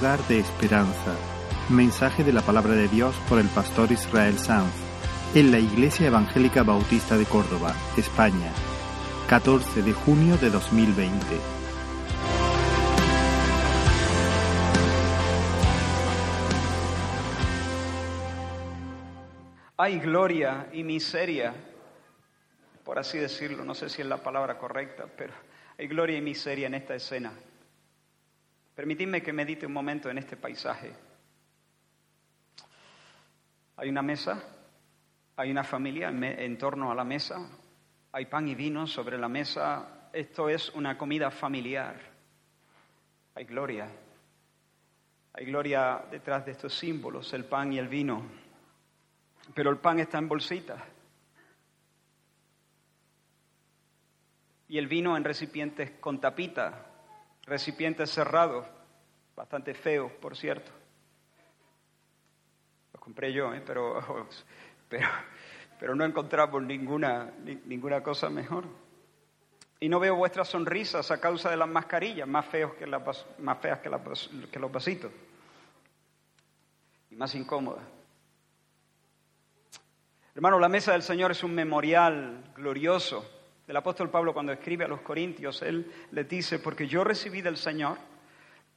lugar de esperanza. Mensaje de la palabra de Dios por el pastor Israel Sanz en la Iglesia Evangélica Bautista de Córdoba, España, 14 de junio de 2020. Hay gloria y miseria, por así decirlo, no sé si es la palabra correcta, pero hay gloria y miseria en esta escena. Permitidme que medite un momento en este paisaje. Hay una mesa, hay una familia en torno a la mesa, hay pan y vino sobre la mesa. Esto es una comida familiar. Hay gloria. Hay gloria detrás de estos símbolos, el pan y el vino. Pero el pan está en bolsita. Y el vino en recipientes con tapita, recipientes cerrados, bastante feos, por cierto. Los compré yo, ¿eh? pero, pero, pero no encontramos ninguna, ninguna cosa mejor. Y no veo vuestras sonrisas a causa de las mascarillas, más, feos que las, más feas que, que los vasitos. Y más incómodas. Hermano, la mesa del Señor es un memorial glorioso. El apóstol Pablo cuando escribe a los Corintios, él le dice, porque yo recibí del Señor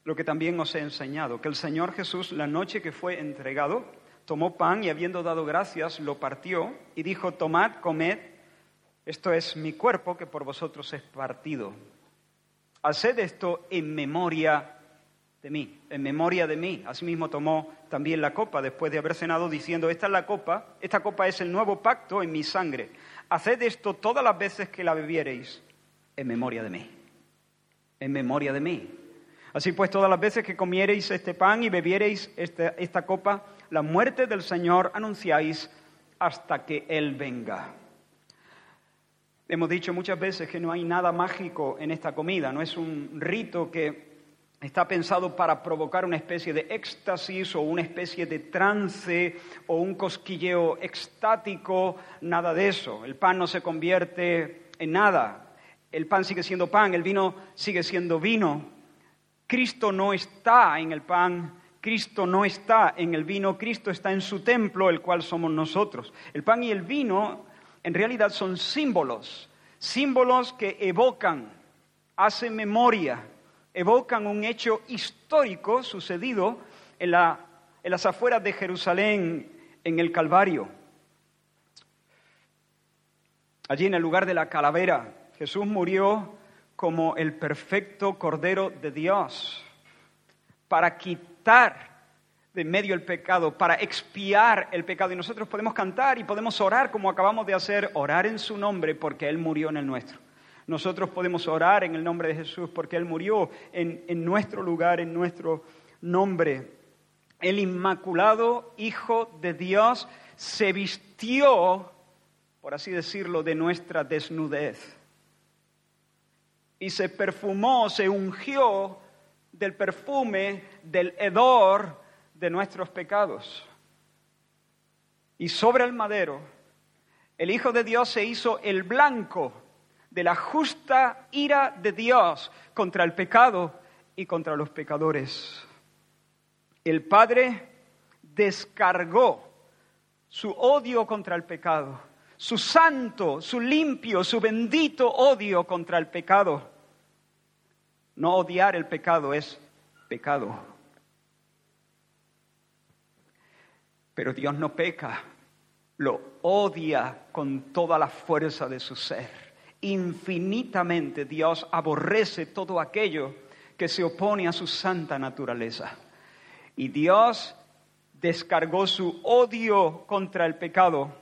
lo que también os he enseñado, que el Señor Jesús, la noche que fue entregado, tomó pan y habiendo dado gracias, lo partió y dijo, tomad, comed, esto es mi cuerpo que por vosotros es partido. Haced esto en memoria de mí, en memoria de mí. Asimismo tomó también la copa después de haber cenado diciendo, esta es la copa, esta copa es el nuevo pacto en mi sangre. Haced esto todas las veces que la bebiereis en memoria de mí, en memoria de mí. Así pues, todas las veces que comiereis este pan y bebiereis esta, esta copa, la muerte del Señor anunciáis hasta que Él venga. Hemos dicho muchas veces que no hay nada mágico en esta comida, no es un rito que Está pensado para provocar una especie de éxtasis o una especie de trance o un cosquilleo extático, nada de eso. El pan no se convierte en nada. El pan sigue siendo pan, el vino sigue siendo vino. Cristo no está en el pan, Cristo no está en el vino, Cristo está en su templo, el cual somos nosotros. El pan y el vino en realidad son símbolos, símbolos que evocan, hacen memoria evocan un hecho histórico sucedido en, las afueras de Jerusalén, en el Calvario. Allí en el lugar de la calavera, Jesús murió como el perfecto Cordero de Dios para quitar de medio el pecado, para expiar el pecado. Y nosotros podemos cantar y podemos orar como acabamos de hacer, orar en su nombre porque Él murió en el nuestro. Nosotros podemos orar en el nombre de Jesús porque Él murió en, nuestro lugar, en nuestro nombre. El Inmaculado Hijo de Dios se vistió, por así decirlo, de nuestra desnudez. Y se perfumó, se ungió del perfume, del hedor de nuestros pecados. Y sobre el madero, el Hijo de Dios se hizo el blanco de la justa ira de Dios contra el pecado y contra los pecadores. El Padre descargó su odio contra el pecado, su santo, su limpio, su bendito odio contra el pecado. No odiar el pecado es pecado. Pero Dios no peca, lo odia con toda la fuerza de su ser infinitamente Dios aborrece todo aquello que se opone a su santa naturaleza. Y Dios descargó su odio contra el pecado,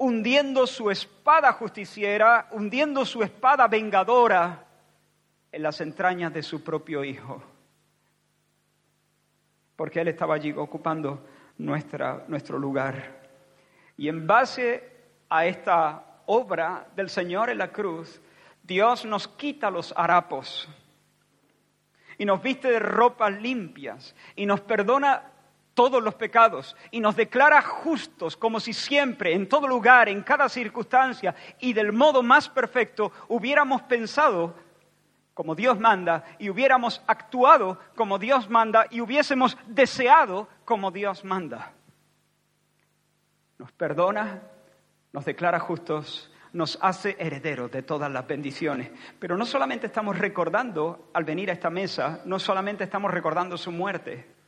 hundiendo su espada justiciera, hundiendo su espada vengadora en las entrañas de su propio Hijo. Porque Él estaba allí ocupando nuestra, nuestro lugar. Y en base a esta obra del Señor en la cruz, Dios nos quita los harapos y nos viste de ropas limpias y nos perdona todos los pecados y nos declara justos como si siempre, en todo lugar, en cada circunstancia y del modo más perfecto hubiéramos pensado como Dios manda y hubiéramos actuado como Dios manda y hubiésemos deseado como Dios manda. Nos perdona, nos declara justos, nos hace herederos de todas las bendiciones. Pero no solamente estamos recordando al venir a esta mesa, no solamente estamos recordando su muerte,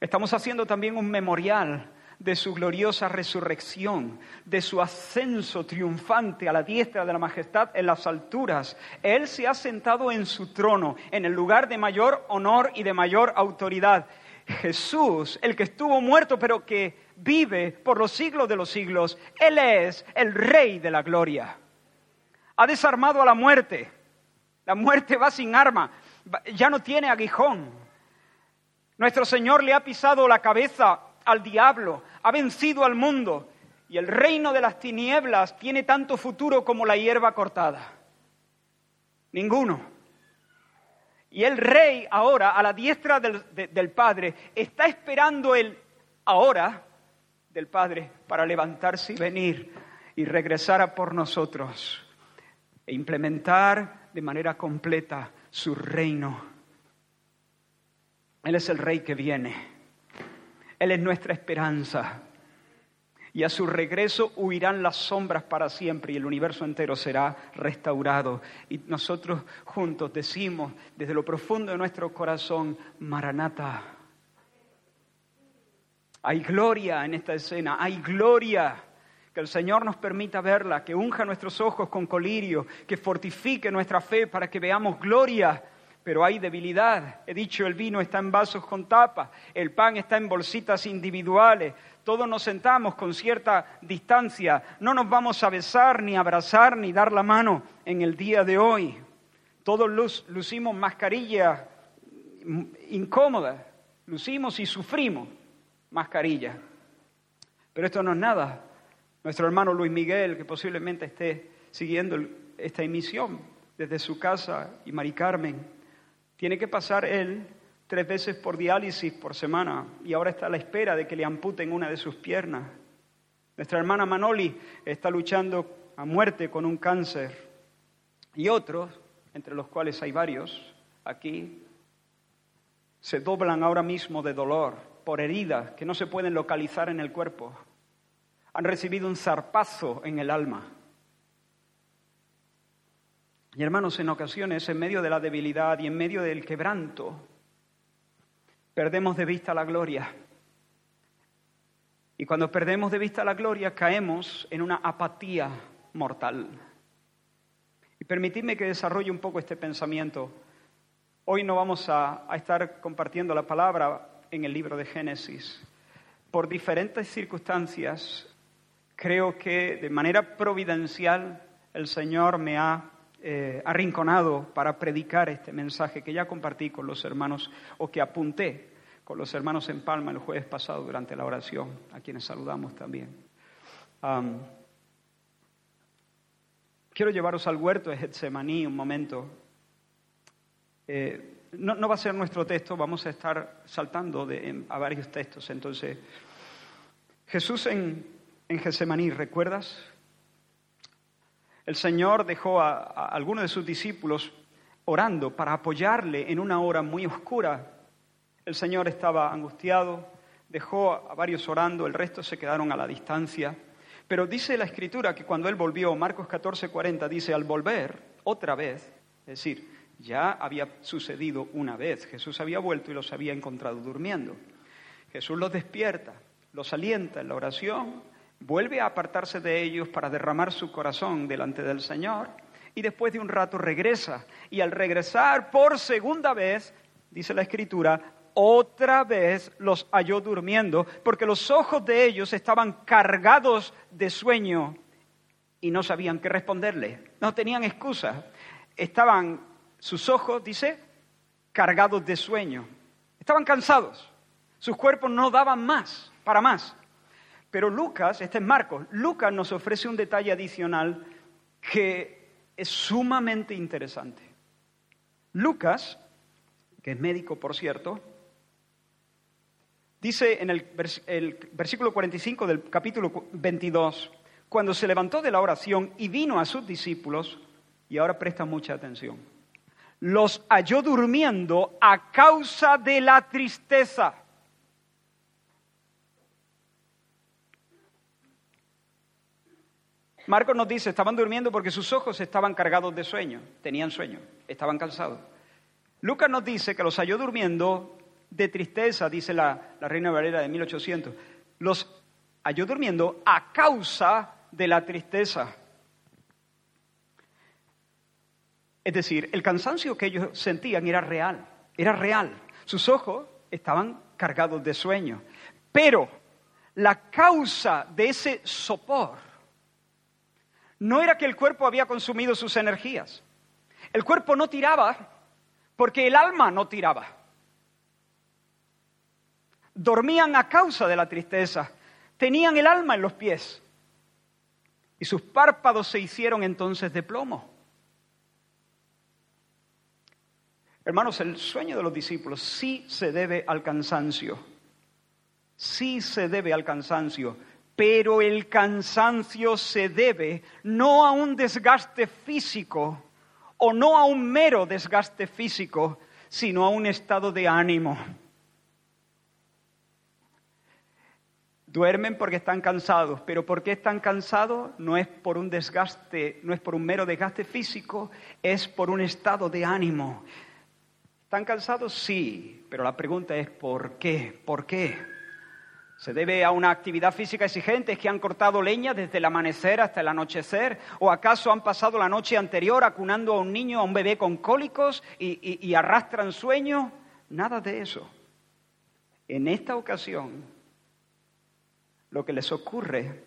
estamos haciendo también un memorial de su gloriosa resurrección, de su ascenso triunfante a la diestra de la majestad en las alturas. Él se ha sentado en su trono, en el lugar de mayor honor y de mayor autoridad. Jesús, el que estuvo muerto pero que vive por los siglos de los siglos, Él es el Rey de la gloria. Ha desarmado a la muerte. La muerte va sin arma, ya no tiene aguijón. Nuestro Señor le ha pisado la cabeza al diablo, ha vencido al mundo y el reino de las tinieblas tiene tanto futuro como la hierba cortada. Ninguno. Y el rey ahora, a la diestra del, Padre, está esperando el ahora del Padre para levantarse y venir y regresar a por nosotros e implementar de manera completa su reino. Él es el rey que viene. Él es nuestra esperanza. Y a su regreso huirán las sombras para siempre y el universo entero será restaurado. Y nosotros juntos decimos desde lo profundo de nuestro corazón, Maranata. Hay gloria en esta escena, hay gloria. Que el Señor nos permita verla, que unja nuestros ojos con colirio, que fortifique nuestra fe para que veamos gloria pero hay debilidad. He dicho, el vino está en vasos con tapa, el pan está en bolsitas individuales, todos nos sentamos con cierta distancia, no nos vamos a besar, ni abrazar, ni dar la mano en el día de hoy. Todos lucimos mascarilla incómoda, lucimos y sufrimos mascarilla. Pero esto no es nada. Nuestro hermano Luis Miguel, que posiblemente esté siguiendo esta emisión desde su casa, y Mari Carmen, tiene que pasar él tres veces por diálisis por semana y ahora está a la espera de que le amputen una de sus piernas. Nuestra hermana Manoli está luchando a muerte con un cáncer y otros, entre los cuales hay varios aquí, se doblan ahora mismo de dolor por heridas que no se pueden localizar en el cuerpo. Han recibido un zarpazo en el alma. Y hermanos, en ocasiones, en medio de la debilidad y en medio del quebranto, perdemos de vista la gloria. Y cuando perdemos de vista la gloria, caemos en una apatía mortal. Y permitidme que desarrolle un poco este pensamiento. Hoy no vamos a, a estar compartiendo la palabra en el libro de Génesis. Por diferentes circunstancias, creo que de manera providencial el Señor me ha eh, arrinconado para predicar este mensaje que ya compartí con los hermanos o que apunté con los hermanos en Palma el jueves pasado durante la oración, a quienes saludamos también. quiero llevaros al huerto de Getsemaní un momento. Eh, no, va a ser nuestro texto, vamos a estar saltando a varios textos. Entonces, Jesús en, en Getsemaní, ¿recuerdas? El Señor dejó a, algunos de sus discípulos orando para apoyarle en una hora muy oscura. El Señor estaba angustiado, dejó a varios orando, el resto se quedaron a la distancia. Pero dice la Escritura que cuando Él volvió, Marcos 14, 40, dice, al volver otra vez, es decir, ya había sucedido una vez, Jesús había vuelto y los había encontrado durmiendo. Jesús los despierta, los alienta en la oración vuelve a apartarse de ellos para derramar su corazón delante del Señor y después de un rato regresa. Y al regresar por segunda vez, dice la Escritura, otra vez los halló durmiendo porque los ojos de ellos estaban cargados de sueño y no sabían qué responderle. No tenían excusa. Estaban sus ojos, dice, cargados de sueño. Estaban cansados. Sus cuerpos no daban más, para más. Pero Lucas, este es Marcos, Lucas nos ofrece un detalle adicional que es sumamente interesante. Lucas, que es médico por cierto, dice en el, versículo 45 del capítulo 22, cuando se levantó de la oración y vino a sus discípulos, y ahora presta mucha atención, los halló durmiendo a causa de la tristeza. Marcos nos dice, estaban durmiendo porque sus ojos estaban cargados de sueño, tenían sueño, estaban cansados. Lucas nos dice que los halló durmiendo de tristeza, dice la, Reina Valera de 1800. Los halló durmiendo a causa de la tristeza. Es decir, el cansancio que ellos sentían era real, era real. Sus ojos estaban cargados de sueño. Pero la causa de ese sopor no era que el cuerpo había consumido sus energías. El cuerpo no tiraba porque el alma no tiraba. Dormían a causa de la tristeza, tenían el alma en los pies y sus párpados se hicieron entonces de plomo. Hermanos, el sueño de los discípulos sí se debe al cansancio, sí se debe al cansancio, pero el cansancio se debe no a un desgaste físico o no a un mero desgaste físico, sino a un estado de ánimo. Duermen porque están cansados, pero ¿por qué están cansados? No es por un desgaste, no es por un mero desgaste físico, es por un estado de ánimo. ¿Están cansados? Sí, pero la pregunta es ¿por qué? ¿Por qué? ¿Se debe a una actividad física exigente? ¿Es que han cortado leña desde el amanecer hasta el anochecer? ¿O acaso han pasado la noche anterior acunando a un niño, a un bebé con cólicos y, arrastran sueño? Nada de eso. En esta ocasión, lo que les ocurre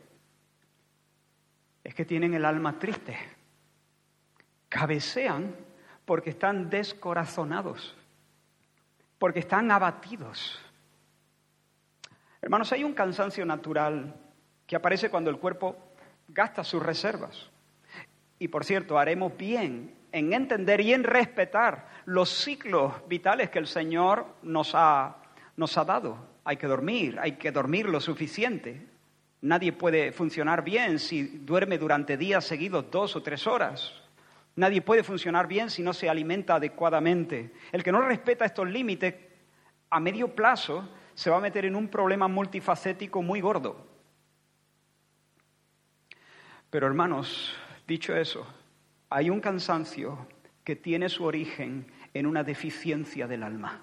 es que tienen el alma triste. Cabecean porque están descorazonados, porque están abatidos Hermanos, hay un cansancio natural que aparece cuando el cuerpo gasta sus reservas. Y por cierto, haremos bien en entender y en respetar los ciclos vitales que el Señor nos ha, nos ha dado. Hay que dormir, hay que dormir lo suficiente. Nadie puede funcionar bien si duerme durante días seguidos dos o tres horas. Nadie puede funcionar bien si no se alimenta adecuadamente. El que no respeta estos límites a medio plazo se va a meter en un problema multifacético muy gordo. Pero hermanos, dicho eso, hay un cansancio que tiene su origen en una deficiencia del alma.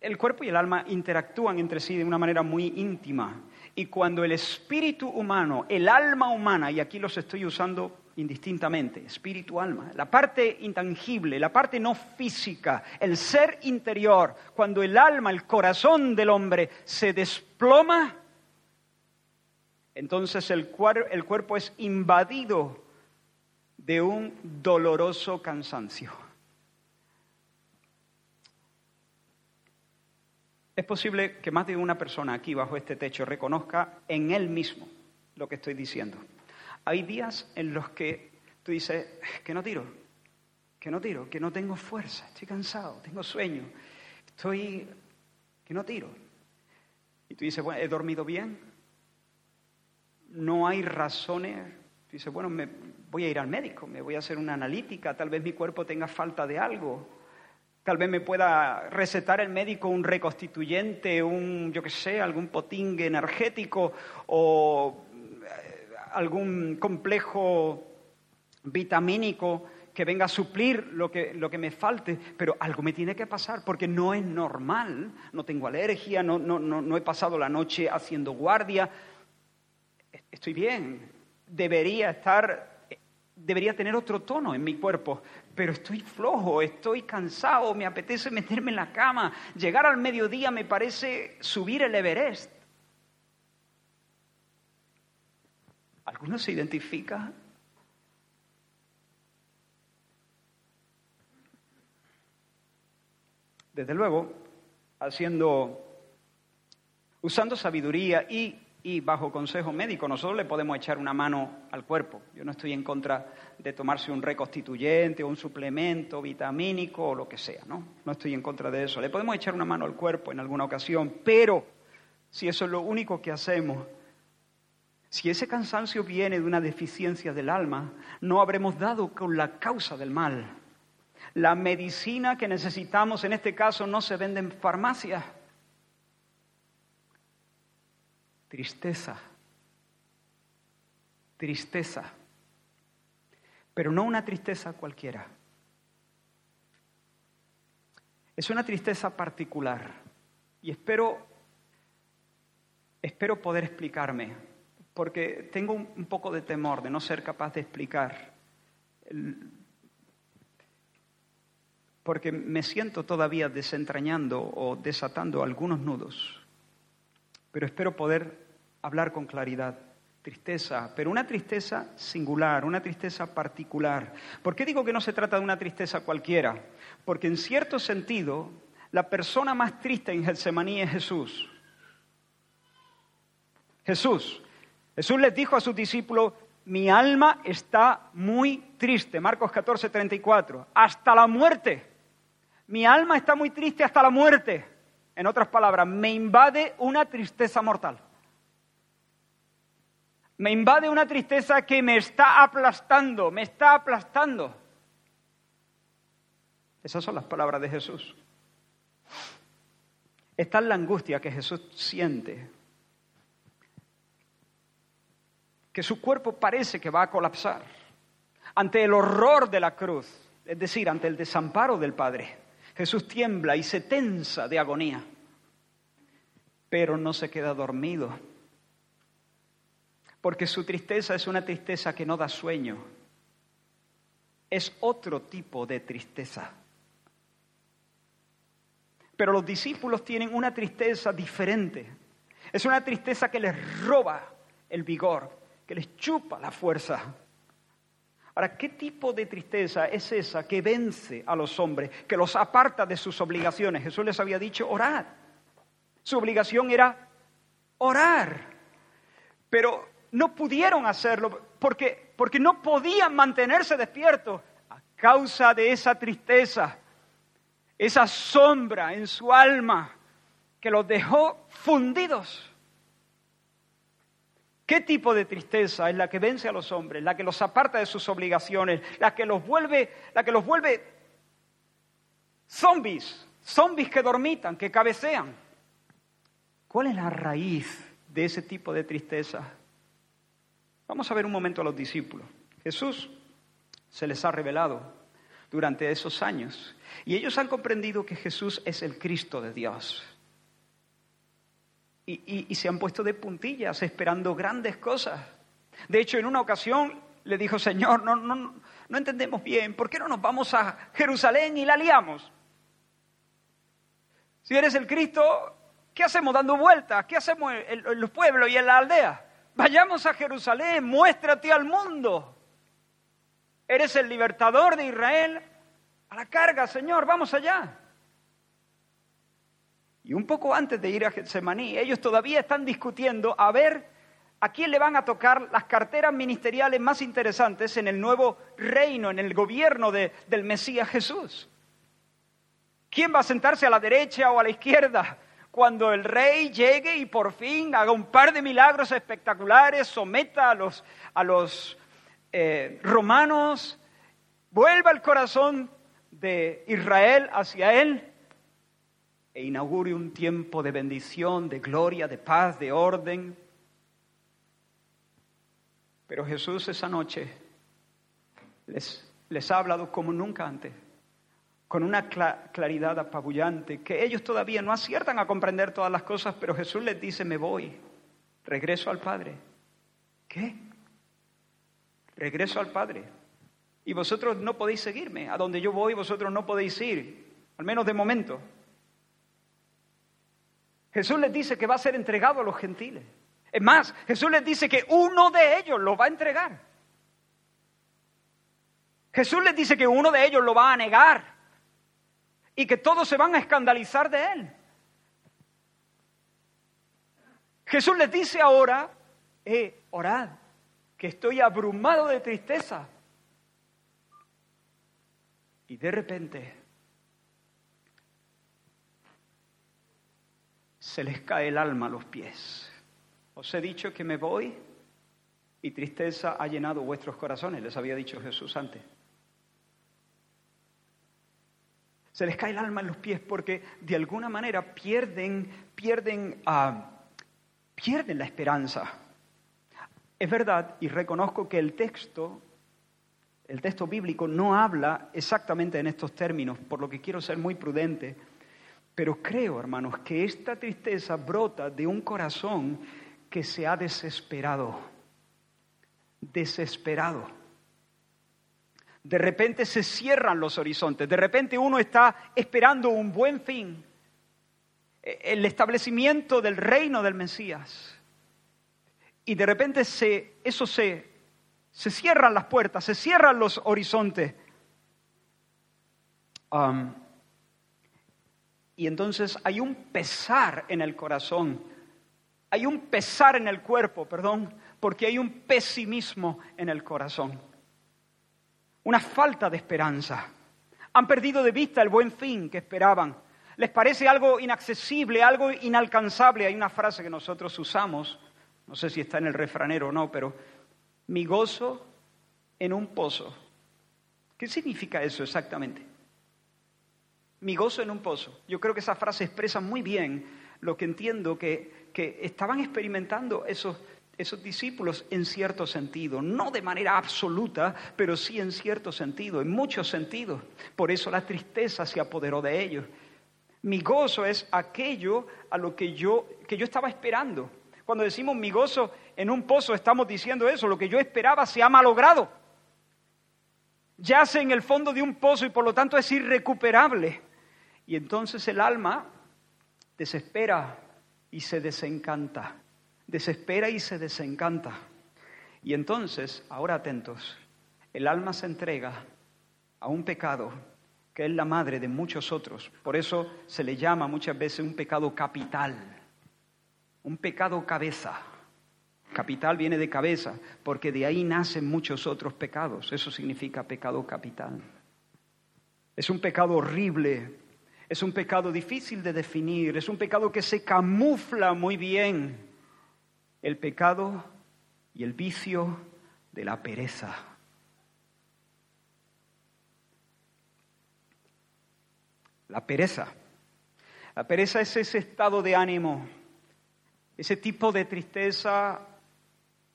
El cuerpo y el alma interactúan entre sí de una manera muy íntima. Y cuando el espíritu humano, el alma humana, y aquí los estoy usando indistintamente, espíritu, alma, la parte intangible, la parte no física, el ser interior, cuando el alma, el corazón del hombre se desploma, entonces el, el cuerpo es invadido de un doloroso cansancio. Es posible que más de una persona aquí bajo este techo reconozca en él mismo lo que estoy diciendo. Hay días en los que tú dices, que no tiro, que no tiro, que no tengo fuerza, estoy cansado, tengo sueño, estoy, que no tiro. Y tú dices, bueno, ¿he dormido bien? No hay razones. Tú dices, bueno, me voy a ir al médico, me voy a hacer una analítica, tal vez mi cuerpo tenga falta de algo. Tal vez me pueda recetar el médico un reconstituyente, un, yo qué sé, algún potingue energético o algún complejo vitamínico que venga a suplir lo que, lo que me falte, pero algo me tiene que pasar porque no es normal, no tengo alergia, no, no, no, no he pasado la noche haciendo guardia, estoy bien, debería estar, debería tener otro tono en mi cuerpo, pero estoy flojo, estoy cansado, me apetece meterme en la cama, llegar al mediodía me parece subir el Everest. ¿Alguno se identifica? Desde luego, haciendo, usando sabiduría y, y bajo consejo médico, nosotros le podemos echar una mano al cuerpo. Yo no estoy en contra de tomarse un reconstituyente o un suplemento vitamínico o lo que sea, ¿no? No estoy en contra de eso. Le podemos echar una mano al cuerpo en alguna ocasión, pero si eso es lo único que hacemos, Si ese cansancio viene de una deficiencia del alma, no habremos dado con la causa del mal. La medicina que necesitamos en este caso no se vende en farmacias. Tristeza. Tristeza. Pero no una tristeza cualquiera. Es una tristeza particular. Y espero, espero poder explicarme, porque tengo un, poco de temor de no ser capaz de explicar porque me siento todavía desentrañando o desatando algunos nudos, pero espero poder hablar con claridad. Tristeza, pero una tristeza singular, una tristeza particular. ¿Por qué digo que no se trata de una tristeza cualquiera? Porque en cierto sentido, la persona más triste en Getsemaní es Jesús. Jesús. Jesús les dijo a sus discípulos, mi alma está muy triste. Marcos 14, 34. Hasta la muerte mi alma está muy triste hasta la muerte. En otras palabras, me invade una tristeza mortal. Me invade una tristeza que me está aplastando, me está aplastando. Esas son las palabras de Jesús. Esta es la angustia que Jesús siente. Que su cuerpo parece que va a colapsar ante el horror de la cruz, es decir, ante el desamparo del Padre. Jesús tiembla y se tensa de agonía, pero no se queda dormido, porque su tristeza es una tristeza que no da sueño, es otro tipo de tristeza. Pero los discípulos tienen una tristeza diferente, es una tristeza que les roba el vigor, que les chupa la fuerza. Ahora, ¿qué tipo de tristeza es esa que vence a los hombres, que los aparta de sus obligaciones? Jesús les había dicho, orad. Su obligación era orar. Pero no pudieron hacerlo porque, porque no podían mantenerse despiertos a causa de esa tristeza, esa sombra en su alma que los dejó fundidos. ¿Qué tipo de tristeza es la que vence a los hombres, la que los aparta de sus obligaciones, la que los vuelve, la que los vuelve zombies, zombies que dormitan, que cabecean? ¿Cuál es la raíz de ese tipo de tristeza? Vamos a ver un momento a los discípulos. Jesús se les ha revelado durante esos años y ellos han comprendido que Jesús es el Cristo de Dios y, se han puesto de puntillas esperando grandes cosas. De hecho, en una ocasión le dijo, Señor, no, no, no entendemos bien, ¿por qué no nos vamos a Jerusalén y la liamos? Si eres el Cristo, ¿qué hacemos dando vueltas? ¿Qué hacemos en, los pueblos y en la aldea? Vayamos a Jerusalén, muéstrate al mundo. Eres el libertador de Israel. A la carga, Señor, vamos allá. Y un poco antes de ir a Getsemaní, ellos todavía están discutiendo a ver a quién le van a tocar las carteras ministeriales más interesantes en el nuevo reino, en el gobierno del Mesías Jesús. ¿Quién va a sentarse a la derecha o a la izquierda? Cuando el rey llegue y por fin haga un par de milagros espectaculares, someta a los, a los eh, romanos, vuelva el corazón de Israel hacia él e inaugure un tiempo de bendición, de gloria, de paz, de orden. Pero Jesús esa noche les, les ha hablado como nunca antes, con una claridad apabullante, que ellos todavía no aciertan a comprender todas las cosas, pero Jesús les dice, me voy, regreso al Padre. ¿Qué? Regreso al Padre. Y vosotros no podéis seguirme. A donde yo voy, vosotros no podéis ir, al menos de momento. Jesús les dice que va a ser entregado a los gentiles. Es más, Jesús les dice que uno de ellos lo va a entregar. Jesús les dice que uno de ellos lo va a negar y que todos se van a escandalizar de él. Jesús les dice ahora, eh, orad, que estoy abrumado de tristeza. Y de repente se les cae el alma a los pies. Os he dicho que me voy, y tristeza ha llenado vuestros corazones, les había dicho Jesús antes. Se les cae el alma en los pies porque de alguna manera pierden, pierden, ah, pierden la esperanza. Es verdad y reconozco que el texto, el texto bíblico no habla exactamente en estos términos, por lo que quiero ser muy prudente, pero creo, hermanos, que esta tristeza brota de un corazón que se ha desesperado, desesperado. De repente se cierran los horizontes, de repente uno está esperando un buen fin, e, el establecimiento del reino del Mesías. Y de repente se, eso se, se cierran las puertas, se cierran los horizontes. Y entonces hay un pesar en el corazón, hay un pesar en el cuerpo, perdón, porque hay un pesimismo en el corazón una falta de esperanza. Han perdido de vista el buen fin que esperaban. Les parece algo inaccesible, algo inalcanzable. Hay una frase que nosotros usamos, no sé si está en el refranero o no, pero mi gozo en un pozo. ¿Qué significa eso exactamente? Mi gozo en un pozo. Yo creo que esa frase expresa muy bien lo que entiendo que, que estaban experimentando esos esos discípulos en cierto sentido, no de manera absoluta, pero sí en cierto sentido, en muchos sentidos. Por eso la tristeza se apoderó de ellos. Mi gozo es aquello a lo que yo, que yo estaba esperando. Cuando decimos mi gozo en un pozo, estamos diciendo eso, lo que yo esperaba se ha malogrado. Yace en el fondo de un pozo y por lo tanto es irrecuperable. Y entonces el alma desespera y se desencanta desespera y se desencanta. Y entonces, ahora atentos, el alma se entrega a un pecado que es la madre de muchos otros. Por eso se le llama muchas veces un pecado capital, un pecado cabeza. Capital viene de cabeza, porque de ahí nacen muchos otros pecados. Eso significa pecado capital. Es un pecado horrible, es un pecado difícil de definir, es un pecado que se camufla muy bien el pecado y el vicio de la pereza. La pereza. La pereza es ese estado de ánimo, ese tipo de tristeza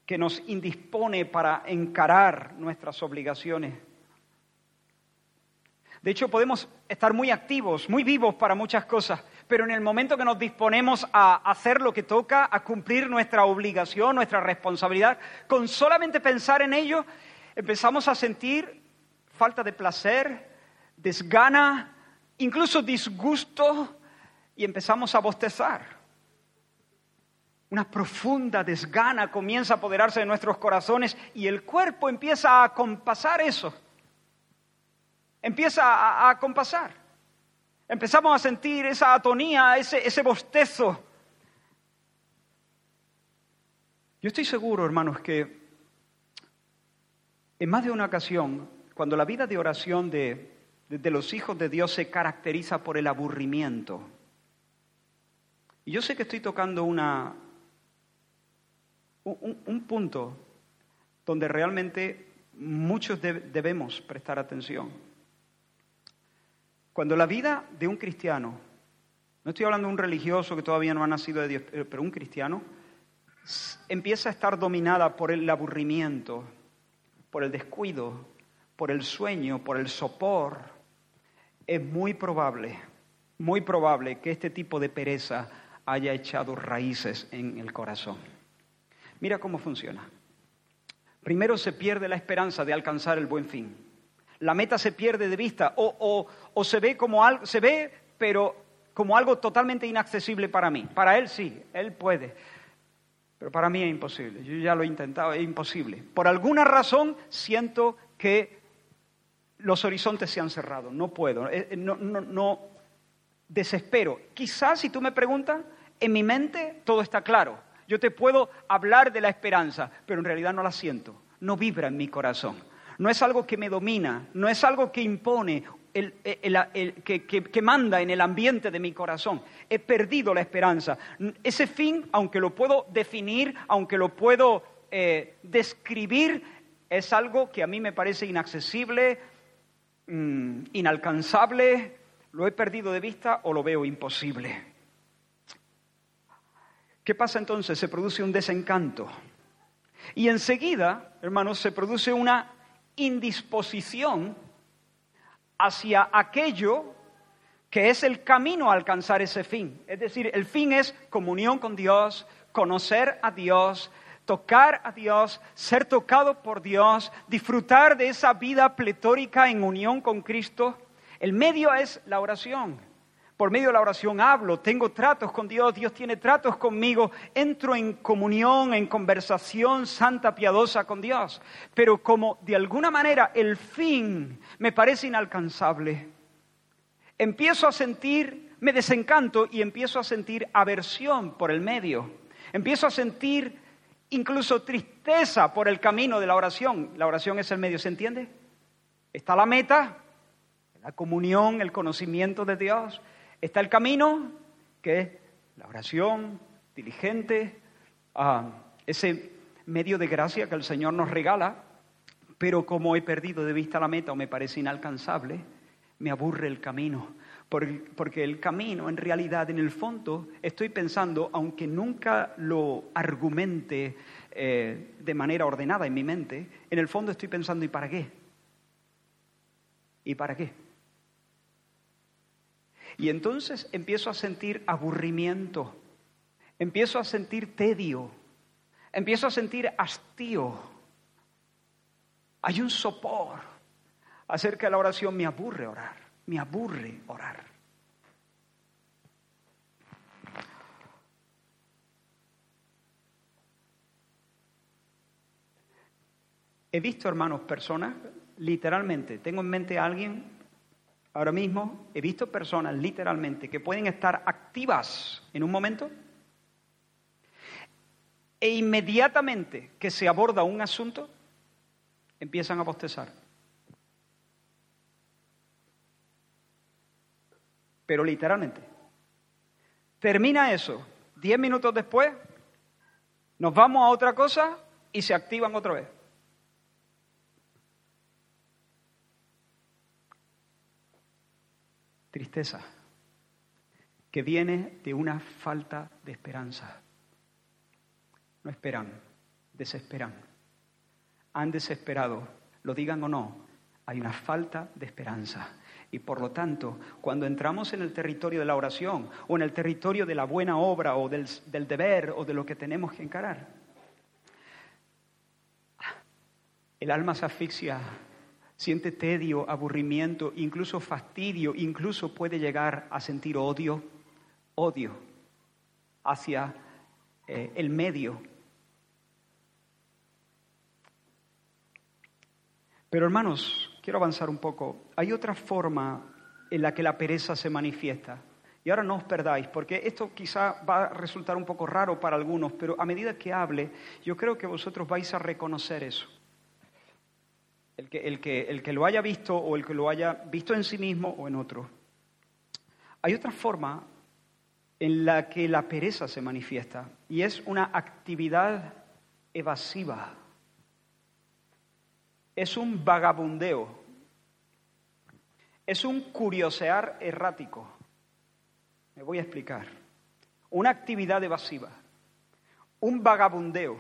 que nos indispone para encarar nuestras obligaciones. De hecho, podemos estar muy activos, muy vivos para muchas cosas, pero en el momento que nos disponemos a hacer lo que toca, a cumplir nuestra obligación, nuestra responsabilidad, con solamente pensar en ello, empezamos a sentir falta de placer, desgana, incluso disgusto, y empezamos a bostezar. Una profunda desgana comienza a apoderarse de nuestros corazones y el cuerpo empieza a compasar eso. Empieza a, compasar. Empezamos a sentir esa atonía, ese, ese bostezo. Yo estoy seguro, hermanos, que en más de una ocasión, cuando la vida de oración de, de, los hijos de Dios se caracteriza por el aburrimiento, y yo sé que estoy tocando una, un, un punto donde realmente muchos debemos prestar atención. Cuando la vida de un cristiano, no estoy hablando de un religioso que todavía no ha nacido de Dios, pero un cristiano, empieza a estar dominada por el aburrimiento, por el descuido, por el sueño, por el sopor, es muy probable, muy probable que este tipo de pereza haya echado raíces en el corazón. Mira cómo funciona. Primero se pierde la esperanza de alcanzar el buen fin la meta se pierde de vista o, se ve como algo, se ve, pero como algo totalmente inaccesible para mí. Para él sí, él puede. Pero para mí es imposible. Yo ya lo he intentado, es imposible. Por alguna razón siento que los horizontes se han cerrado. No puedo. Eh, eh, no, no, no desespero. Quizás si tú me preguntas, en mi mente todo está claro. Yo te puedo hablar de la esperanza, pero en realidad no la siento. No vibra en mi corazón no es algo que me domina, no es algo que impone, que, manda en el ambiente de mi corazón. He perdido la esperanza. Ese fin, aunque lo puedo definir, aunque lo puedo eh, describir es algo que a mí me parece inaccesible, mm, inalcanzable, lo he perdido de vista o lo veo imposible. ¿Qué pasa entonces? Se produce un desencanto. Y enseguida, hermanos, se produce una indisposición hacia aquello que es el camino a alcanzar ese fin. Es decir, el fin es comunión con Dios, conocer a Dios, tocar a Dios, ser tocado por Dios, disfrutar de esa vida pletórica en unión con Cristo. El medio es la oración. Por medio de la oración hablo, tengo tratos con Dios, Dios tiene tratos conmigo, entro en comunión, en conversación santa, piadosa con Dios. Pero como de alguna manera el fin me parece inalcanzable, empiezo a sentir, me desencanto y empiezo a sentir aversión por el medio. Empiezo a sentir incluso tristeza por el camino de la oración. La oración es el medio, ¿se entiende? Está la meta, la comunión, el conocimiento de Dios. Está el camino, que es la oración diligente, ah, ese medio de gracia que el Señor nos regala, pero como he perdido de vista la meta o me parece inalcanzable, me aburre el camino porque el camino, en realidad, en el fondo, estoy pensando, aunque nunca lo argumente eh, de manera ordenada en mi mente, en el fondo estoy pensando, ¿y para qué? ¿Y para qué? Y entonces empiezo a sentir aburrimiento, empiezo a sentir tedio, empiezo a sentir hastío. Hay un sopor acerca de la oración, me aburre orar. Me aburre orar. He visto, hermanos, personas, literalmente, tengo en mente a alguien ahora mismo, he visto personas, literalmente, que pueden estar activas en un momento e inmediatamente que se aborda un asunto, empiezan a bostezar. pero literalmente. Termina eso, diez minutos después, nos vamos a otra cosa y se activan otra vez. Tristeza, que viene de una falta de esperanza. No esperan, desesperan. Han desesperado, lo digan o no, hay una falta de esperanza. Y por lo tanto, cuando entramos en el territorio de la oración o en el territorio de la buena obra o del, deber o de lo que tenemos que encarar, el alma se asfixia, siente tedio, aburrimiento, incluso fastidio, incluso puede llegar a sentir odio, odio hacia eh, el medio. Pero hermanos, quiero avanzar un poco. Hay otra forma en la que la pereza se manifiesta. Y ahora no os perdáis, porque esto quizá va a resultar un poco raro para algunos, pero a medida que hable, yo creo que vosotros vais a reconocer eso. El que, el que, el que lo haya visto o el que lo haya visto en sí mismo o en otro. Hay otra forma en la que la pereza se manifiesta y es una actividad evasiva es un vagabundeo, es un curiosear errático. Me voy a explicar. Una actividad evasiva, un vagabundeo,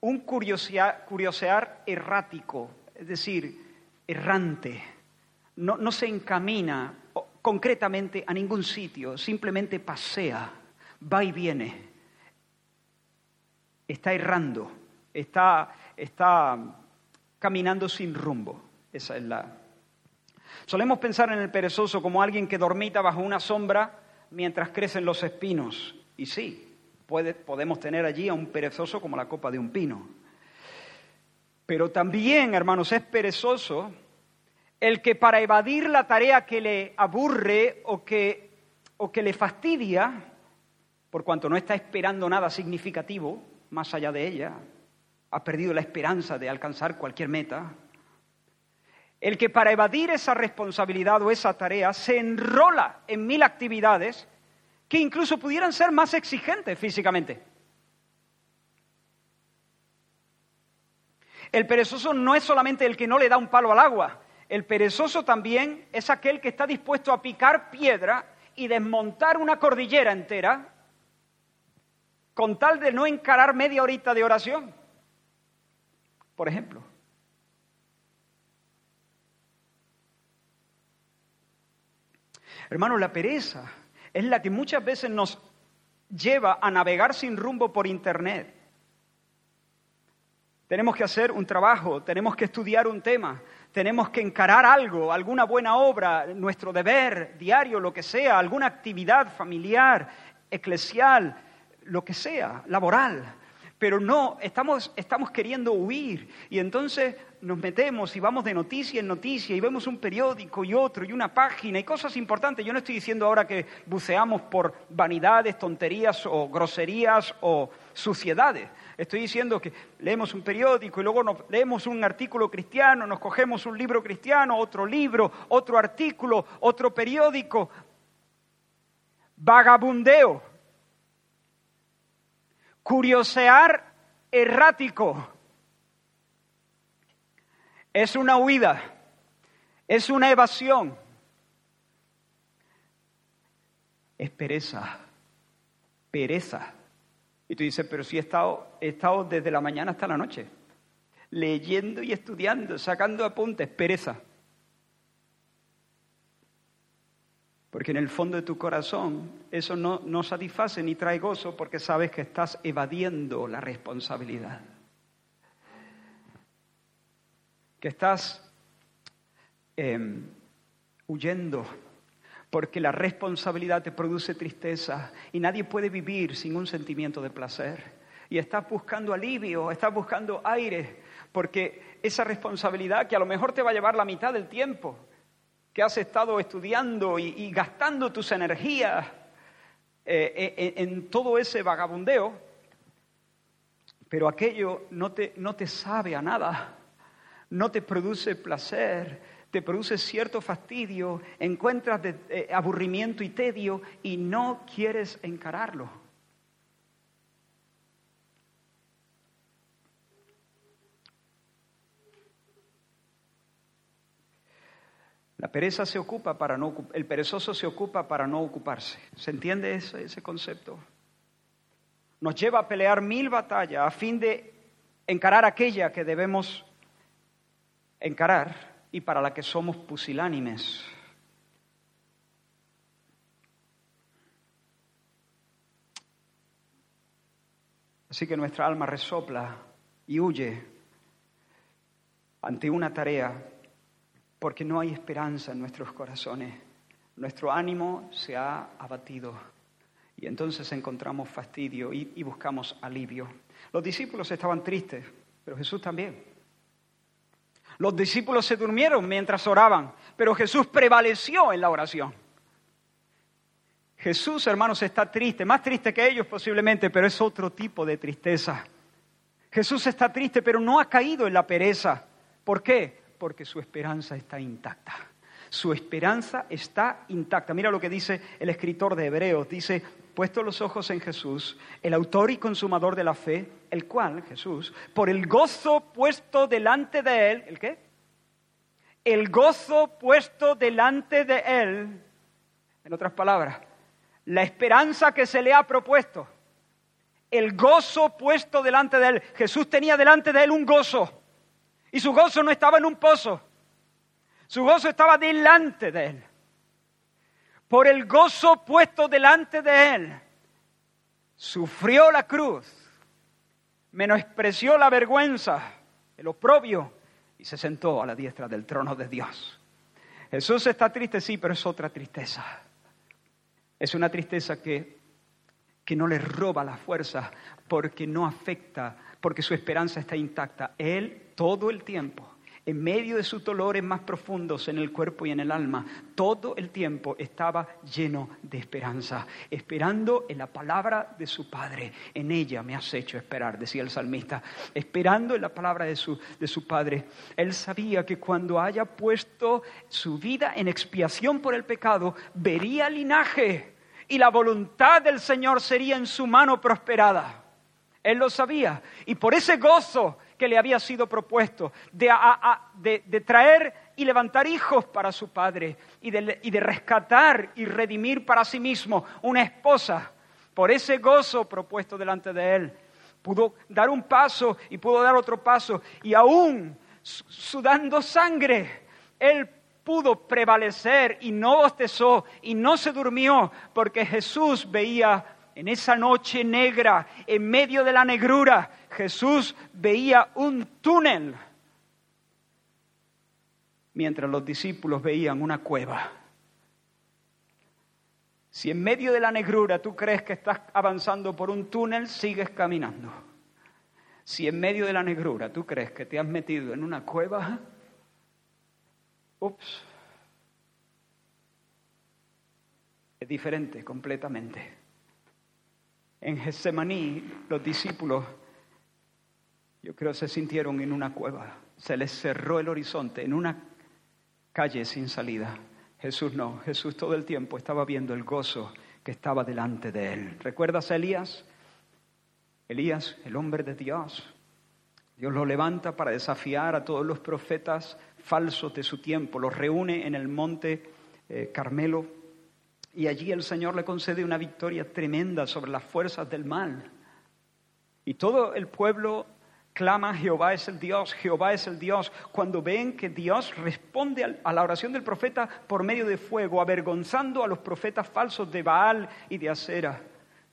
un curiosear, errático, es decir, errante. No, no se encamina concretamente a ningún sitio, simplemente pasea, va y viene. Está errando, está, está caminando sin rumbo. Esa es la. Solemos pensar en el perezoso como alguien que dormita bajo una sombra mientras crecen los espinos. Y sí, podemos tener allí a un perezoso como la copa de un pino. Pero también, hermanos, es perezoso el que para evadir la tarea que le aburre o que, o que le fastidia, por cuanto no está esperando nada significativo más allá de ella, ha perdido la esperanza de alcanzar cualquier meta. El que para evadir esa responsabilidad o esa tarea se enrola en mil actividades que incluso pudieran ser más exigentes físicamente. El perezoso no es solamente el que no le da un palo al agua. El perezoso también es aquel que está dispuesto a picar piedra y desmontar una cordillera entera con tal de no encarar media horita de oración. Por ejemplo. Hermano, la pereza es la que muchas veces nos lleva a navegar sin rumbo por Internet. Tenemos que hacer un trabajo, tenemos que estudiar un tema, tenemos que encarar algo, alguna buena obra, nuestro deber diario, lo que sea, alguna actividad familiar, eclesial, lo que sea, laboral. Pero no, estamos, estamos queriendo huir y entonces nos metemos y vamos de noticia en noticia y vemos un periódico y otro y una página y cosas importantes. Yo no estoy diciendo ahora que buceamos por vanidades, tonterías o groserías o suciedades. Estoy diciendo que leemos un periódico y luego nos, leemos un artículo cristiano, nos cogemos un libro cristiano, otro libro, otro artículo, otro periódico. Vagabundeo. Curiosear errático es una huida, es una evasión, es pereza, pereza. Y tú dices, pero si he estado, he estado desde la mañana hasta la noche, leyendo y estudiando, sacando apuntes, pereza. Porque en el fondo de tu corazón eso no, no satisface ni trae gozo porque sabes que estás evadiendo la responsabilidad. que estás em, huyendo porque la responsabilidad te produce tristeza y nadie puede vivir sin un sentimiento de placer. Y estás buscando alivio, estás buscando aire, porque esa responsabilidad que a lo mejor te va a llevar la mitad del tiempo que has estado estudiando y, gastando tus energías eh, eh, en, todo ese vagabundeo, pero aquello no te, no te sabe a nada no te produce placer, te produce cierto fastidio, encuentras eh, aburrimiento y tedio y no quieres encararlo. La pereza se ocupa para no el perezoso se ocupa para no ocuparse. ¿Se entiende ese, ese concepto? Nos lleva a pelear mil batallas a fin de encarar aquella que debemos encarar y para la que somos pusilánimes. Así que nuestra alma resopla y huye ante una tarea porque no hay esperanza en nuestros corazones. Nuestro ánimo se ha abatido y entonces encontramos fastidio y, y buscamos alivio. Los discípulos estaban tristes, pero Jesús también. Los discípulos se durmieron mientras oraban, pero Jesús prevaleció en la oración. Jesús, hermanos, está triste, más triste que ellos posiblemente, pero es otro tipo de tristeza. Jesús está triste, pero no ha caído en la pereza. ¿Por qué? Porque su esperanza está intacta. Su esperanza está intacta. Mira lo que dice el escritor de Hebreos. Dice, puesto los ojos en Jesús, el autor y consumador de la fe, el cual, Jesús, por el gozo puesto delante de él, ¿el qué? El gozo puesto delante de él, en otras palabras, la esperanza que se le ha propuesto, el gozo puesto delante de él. Jesús tenía delante de él un gozo, y su gozo no estaba en un pozo, su gozo estaba delante de él por el gozo puesto delante de él, sufrió la cruz, menospreció la vergüenza, el oprobio, y se sentó a la diestra del trono de Dios. Jesús está triste, sí, pero es otra tristeza. Es una tristeza que, que no le roba la fuerza porque no afecta, porque su esperanza está intacta. Él todo el tiempo en medio de sus dolores más profundos en el cuerpo y en el alma, todo el tiempo estaba lleno de esperanza, esperando en la palabra de su Padre. En ella me has hecho esperar, decía el salmista, esperando en la palabra de su, de su Padre. Él sabía que cuando haya puesto su vida en expiación por el pecado, vería linaje y la voluntad del Señor sería en su mano prosperada. Él lo sabía y por ese gozo que le había sido propuesto, de, de, traer y levantar hijos para su padre y de, y de rescatar y redimir para sí mismo una esposa por ese gozo propuesto delante de él. Pudo dar un paso y pudo dar otro paso y aún sudando sangre, él pudo prevalecer y no bostezó y no se durmió porque Jesús veía en esa noche negra, en medio de la negrura, Jesús veía un túnel mientras los discípulos veían una cueva. Si en medio de la negrura tú crees que estás avanzando por un túnel, sigues caminando. Si en medio de la negrura tú crees que te has metido en una cueva, ups, es diferente completamente. En Getsemaní los discípulos, yo creo, se sintieron en una cueva. Se les cerró el horizonte en una calle sin salida. Jesús no, Jesús todo el tiempo estaba viendo el gozo que estaba delante de él. ¿Recuerdas a Elías? Elías, el hombre de Dios. Dios lo levanta para desafiar a todos los profetas falsos de su tiempo, los reúne en el monte eh, Carmelo y allí el Señor le concede una victoria tremenda sobre las fuerzas del mal. Y todo el pueblo clama, Jehová es el Dios, Jehová es el Dios. Cuando ven que Dios responde a la oración del profeta por medio de fuego, avergonzando a los profetas falsos de Baal y de Acera.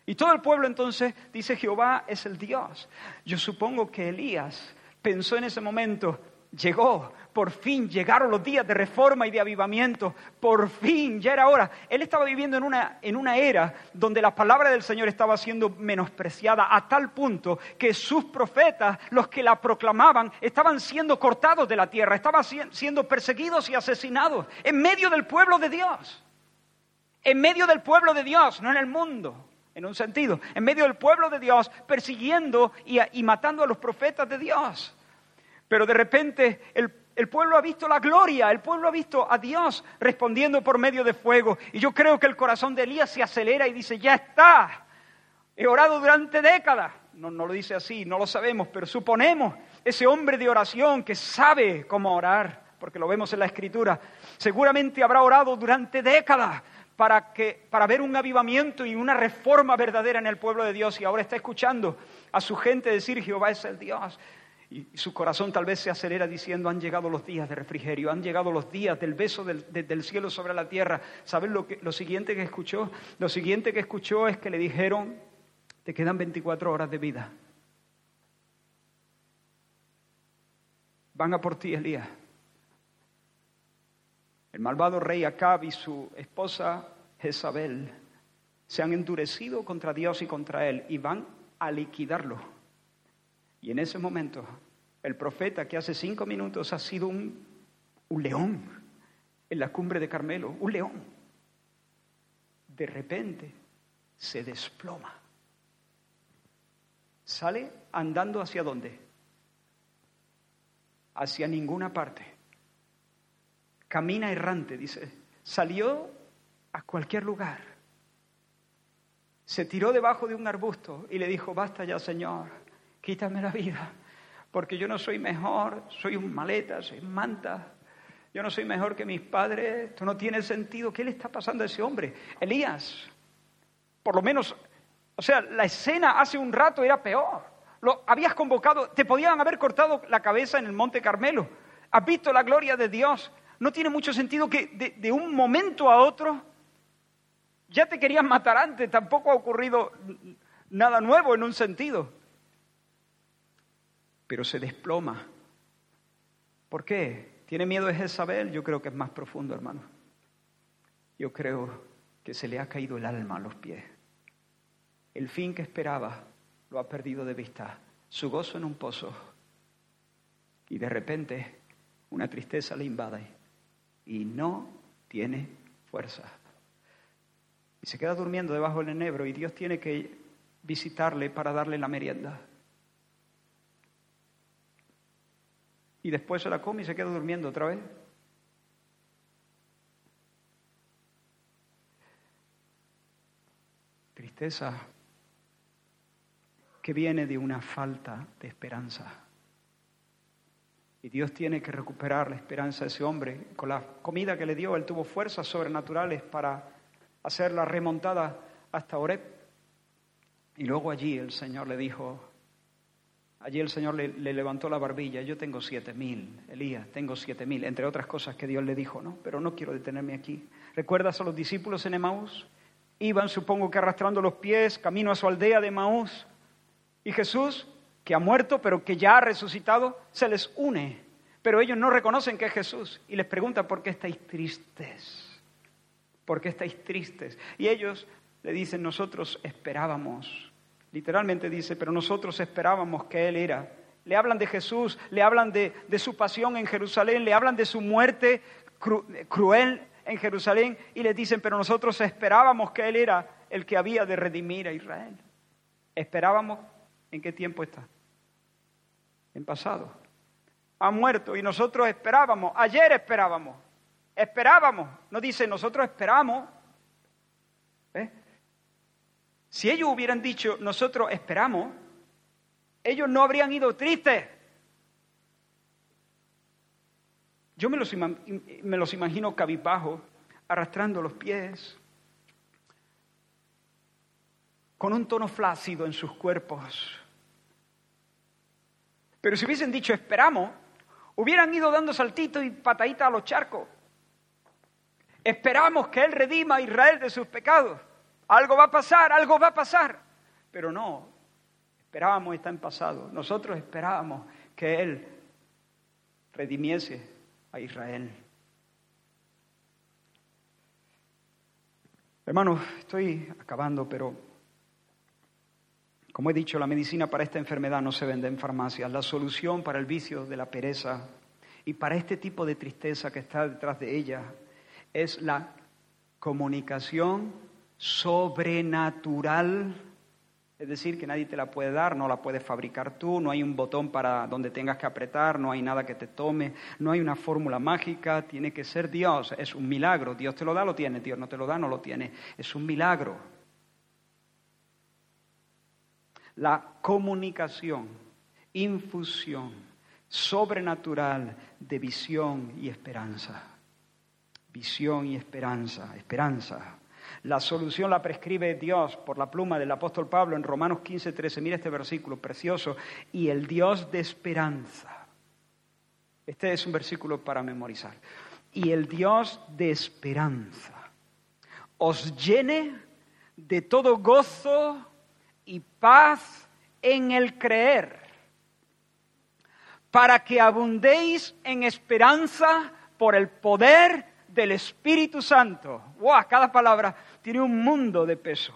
Y todo el pueblo entonces dice, Jehová es el Dios. Yo supongo que Elías pensó en ese momento, llegó, por fin llegaron los días de reforma y de avivamiento, por fin, ya era hora. Él estaba viviendo en una, en una era donde la palabra del Señor estaba siendo menospreciada a tal punto que sus profetas, los que la proclamaban, estaban siendo cortados de la tierra, estaban siendo perseguidos y asesinados en medio del pueblo de Dios. En medio del pueblo de Dios, no en el mundo en un sentido, en medio del pueblo de Dios, persiguiendo y, y, matando a los profetas de Dios. Pero de repente el, el pueblo ha visto la gloria, el pueblo ha visto a Dios respondiendo por medio de fuego. Y yo creo que el corazón de Elías se acelera y dice, ya está, he orado durante décadas. No, no lo dice así, no lo sabemos, pero suponemos ese hombre de oración que sabe cómo orar, porque lo vemos en la escritura, seguramente habrá orado durante décadas para, que, para ver un avivamiento y una reforma verdadera en el pueblo de Dios y ahora está escuchando a su gente decir Jehová es el Dios. Y su corazón tal vez se acelera diciendo, han llegado los días de refrigerio, han llegado los días del beso del, cielo sobre la tierra. ¿Saben lo, que, lo siguiente que escuchó? Lo siguiente que escuchó es que le dijeron, te quedan 24 horas de vida. Van a por ti, Elías. El malvado rey Acab y su esposa Jezabel se han endurecido contra Dios y contra él y van a liquidarlo. Y en ese momento, el profeta que hace cinco minutos ha sido un, león en la cumbre de Carmelo, un león, de repente se desploma. Sale andando hacia dónde? Hacia ninguna parte. Camina errante, dice. Salió a cualquier lugar. Se tiró debajo de un arbusto y le dijo, basta ya, Señor quítame la vida, porque yo no soy mejor, soy un maleta, soy manta, yo no soy mejor que mis padres, esto no tiene sentido. ¿Qué le está pasando a ese hombre? Elías, por lo menos, o sea, la escena hace un rato era peor. Lo habías convocado, te podían haber cortado la cabeza en el Monte Carmelo. Has visto la gloria de Dios. No tiene mucho sentido que de, de un momento a otro ya te querían matar antes, tampoco ha ocurrido nada nuevo en un sentido pero se desploma. ¿Por qué? ¿Tiene miedo de Jezabel? Yo creo que es más profundo, hermano. Yo creo que se le ha caído el alma a los pies. El fin que esperaba lo ha perdido de vista. Su gozo en un pozo. Y de repente una tristeza le invade y no tiene fuerza. Y se queda durmiendo debajo del enebro y Dios tiene que visitarle para darle la merienda. Y después se la come y se queda durmiendo otra vez. Tristeza que viene de una falta de esperanza. Y Dios tiene que recuperar la esperanza de ese hombre. Con la comida que le dio, él tuvo fuerzas sobrenaturales para hacer la remontada hasta Oreb. Y luego allí el Señor le dijo, allí el Señor le, levantó la barbilla, yo tengo siete mil, Elías, tengo siete mil, entre otras cosas que Dios le dijo, ¿no? Pero no quiero detenerme aquí. ¿Recuerdas a los discípulos en Emaús? Iban, supongo que arrastrando los pies, camino a su aldea de Emaús. Y Jesús que ha muerto, pero que ya ha resucitado, se les une. Pero ellos no reconocen que es Jesús y les preguntan, ¿por qué estáis tristes? ¿Por qué estáis tristes? Y ellos le dicen, nosotros esperábamos. Literalmente dice, pero nosotros esperábamos que Él era. Le hablan de Jesús, le hablan de, su pasión en Jerusalén, le hablan de su muerte cruel en Jerusalén y les dicen, pero nosotros esperábamos que Él era el que había de redimir a Israel. Esperábamos, ¿en qué tiempo está? en pasado. Ha muerto y nosotros esperábamos, ayer esperábamos, esperábamos, no dice nosotros esperamos. Si ellos hubieran dicho nosotros esperamos, ellos no habrían ido tristes. Yo me los, me los imagino cabizbajos, arrastrando los pies, con un tono flácido en sus cuerpos pero si hubiesen dicho esperamos, hubieran ido dando saltitos y pataditas a los charcos. Esperamos que Él redima a Israel de sus pecados. Algo va a pasar, algo va a pasar. Pero no, esperábamos está en pasado. Nosotros esperábamos que Él redimiese a Israel. Hermanos, estoy acabando, pero como he dicho, la medicina para esta enfermedad no se vende en farmacias. La solución para el vicio de la pereza y para este tipo de tristeza que está detrás de ella es la comunicación sobrenatural. Es decir, que nadie te la puede dar, no la puedes fabricar tú, no hay un botón para donde tengas que apretar, no hay nada que te tome, no hay una fórmula mágica, tiene que ser Dios, es un milagro. Dios te lo da, lo tiene, Dios no te lo da, no lo tiene. Es un milagro. la comunicación, infusión sobrenatural de visión y esperanza. Visión y esperanza, esperanza. La solución la prescribe Dios por la pluma del apóstol Pablo en Romanos 15, 13. Mira este versículo precioso. Y el Dios de esperanza. Este es un versículo para memorizar. Y el Dios de esperanza os llene de todo gozo y paz en el creer, para que abundéis en esperanza por el poder del Espíritu Santo. ¡Wow! Cada palabra tiene un mundo de peso.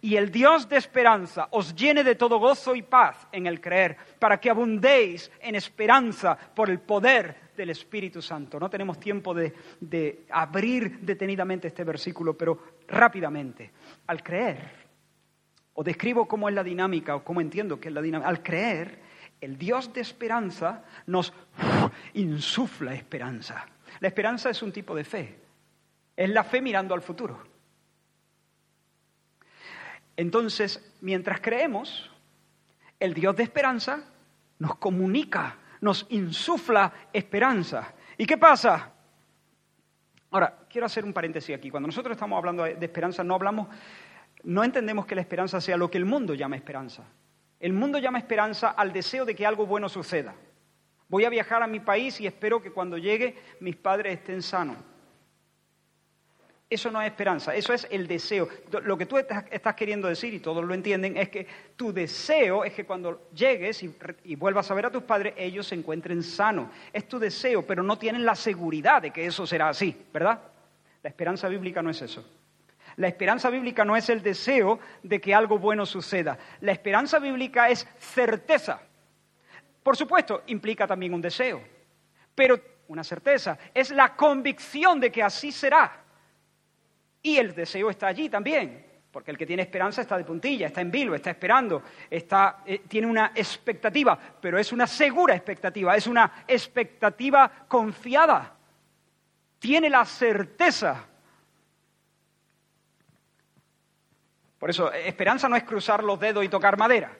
Y el Dios de esperanza os llene de todo gozo y paz en el creer, para que abundéis en esperanza por el poder del Espíritu Santo. No tenemos tiempo de, de abrir detenidamente este versículo, pero rápidamente. Al creer, o describo cómo es la dinámica o cómo entiendo que es la dinámica. Al creer, el Dios de esperanza nos insufla esperanza. La esperanza es un tipo de fe. Es la fe mirando al futuro. Entonces, mientras creemos, el Dios de esperanza nos comunica, nos insufla esperanza. ¿Y qué pasa? Ahora, quiero hacer un paréntesis aquí. Cuando nosotros estamos hablando de esperanza, no hablamos no entendemos que la esperanza sea lo que el mundo llama esperanza. El mundo llama esperanza al deseo de que algo bueno suceda. Voy a viajar a mi país y espero que cuando llegue mis padres estén sanos. Eso no es esperanza, eso es el deseo. Lo que tú estás queriendo decir, y todos lo entienden, es que tu deseo es que cuando llegues y, vuelvas a ver a tus padres, ellos se encuentren sanos. Es tu deseo, pero no tienen la seguridad de que eso será así, ¿verdad? La esperanza bíblica no es eso. La esperanza bíblica no es el deseo de que algo bueno suceda. La esperanza bíblica es certeza. Por supuesto, implica también un deseo, pero una certeza. Es la convicción de que así será. Y el deseo está allí también, porque el que tiene esperanza está de puntilla, está en vilo, está esperando, está, eh, tiene una expectativa, pero es una segura expectativa, es una expectativa confiada. Tiene la certeza Por eso, esperanza no es cruzar los dedos y tocar madera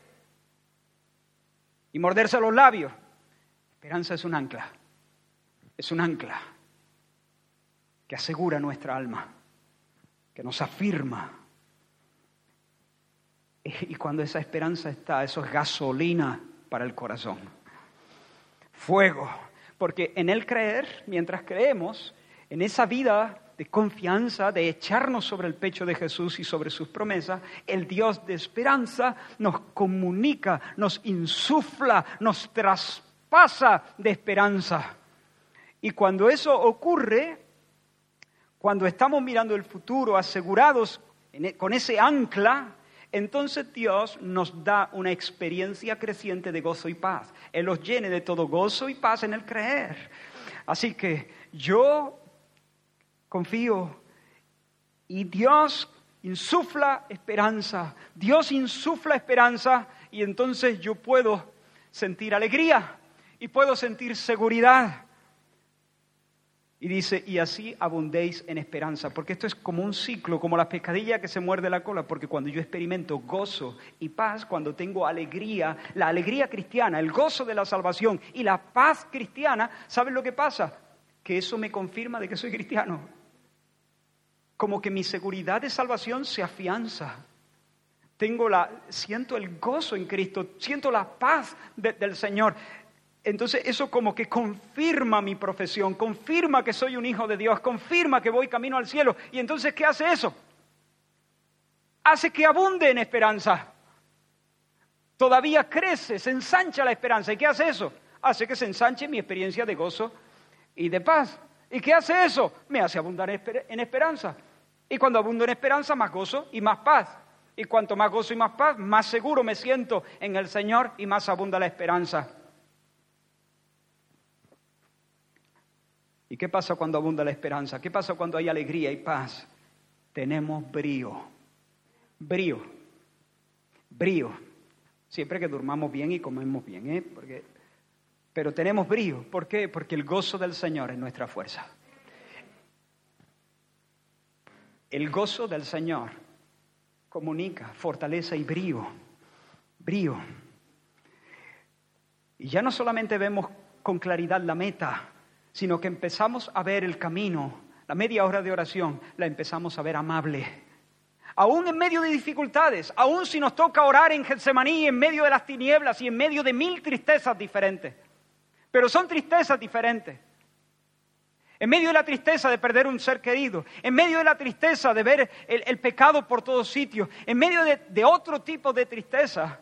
y morderse los labios. Esperanza es un ancla, es un ancla que asegura nuestra alma, que nos afirma. Y cuando esa esperanza está, eso es gasolina para el corazón, fuego, porque en el creer, mientras creemos, en esa vida de confianza, de echarnos sobre el pecho de Jesús y sobre sus promesas, el Dios de esperanza nos comunica, nos insufla, nos traspasa de esperanza. Y cuando eso ocurre, cuando estamos mirando el futuro asegurados e, con ese ancla, entonces Dios nos da una experiencia creciente de gozo y paz. Él los llene de todo gozo y paz en el creer. Así que yo confío y Dios insufla esperanza. Dios insufla esperanza y entonces yo puedo sentir alegría y puedo sentir seguridad y dice, y así abundéis en esperanza, porque esto es como un ciclo, como la pescadilla que se muerde la cola, porque cuando yo experimento gozo y paz, cuando tengo alegría, la alegría cristiana, el gozo de la salvación y la paz cristiana, ¿saben lo que pasa? Que eso me confirma de que soy cristiano. Como que mi seguridad de salvación se afianza. Tengo la, siento el gozo en Cristo, siento la paz del Señor. Entonces eso como que confirma mi profesión, confirma que soy un hijo de Dios, confirma que voy camino al cielo. Y entonces, ¿qué hace eso? Hace que abunde en esperanza. Todavía crece, se ensancha la esperanza. ¿Y qué hace eso? Hace que se ensanche mi experiencia de gozo y de paz. ¿Y qué hace eso? Me hace abundar en esperanza. Y cuando abundo en esperanza, más gozo y más paz. Y cuanto más gozo y más paz, más seguro me siento en el Señor y más abunda la esperanza. ¿Y qué pasa cuando abunda la esperanza? ¿Qué pasa cuando hay alegría y paz? Tenemos brío. Brío. Brío. Siempre que durmamos bien y comemos bien, ¿eh? Porque... Pero tenemos brío. ¿Por qué? Porque el gozo del Señor es nuestra fuerza. El gozo del Señor comunica, fortaleza y brío. Brío. Y ya no solamente vemos con claridad la meta, sino que empezamos a ver el camino, la media hora de oración, la empezamos a ver amable. Aún en medio de dificultades, aún si nos toca orar en Getsemaní, en medio de las tinieblas y en medio de mil tristezas diferentes. Pero son tristezas diferentes. En medio de la tristeza de perder un ser querido, en medio de la tristeza de ver el, pecado por todos sitios, en medio de, de otro tipo de tristeza,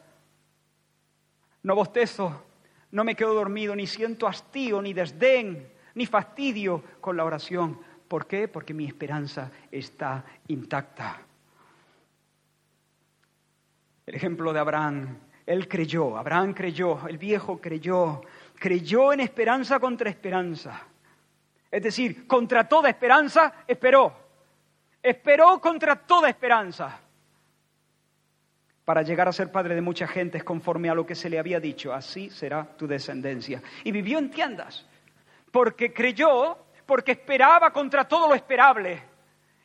no bostezo, no me quedo dormido, ni siento hastío, ni desdén, ni fastidio con la oración. ¿Por qué? Porque mi esperanza está intacta. El ejemplo de Abraham, él creyó, Abraham creyó, el viejo creyó, creyó en esperanza contra esperanza. Es decir, contra toda esperanza esperó. Esperó contra toda esperanza para llegar a ser padre de mucha gente conforme a lo que se le había dicho, así será tu descendencia. Y vivió en tiendas, porque creyó, porque esperaba contra todo lo esperable.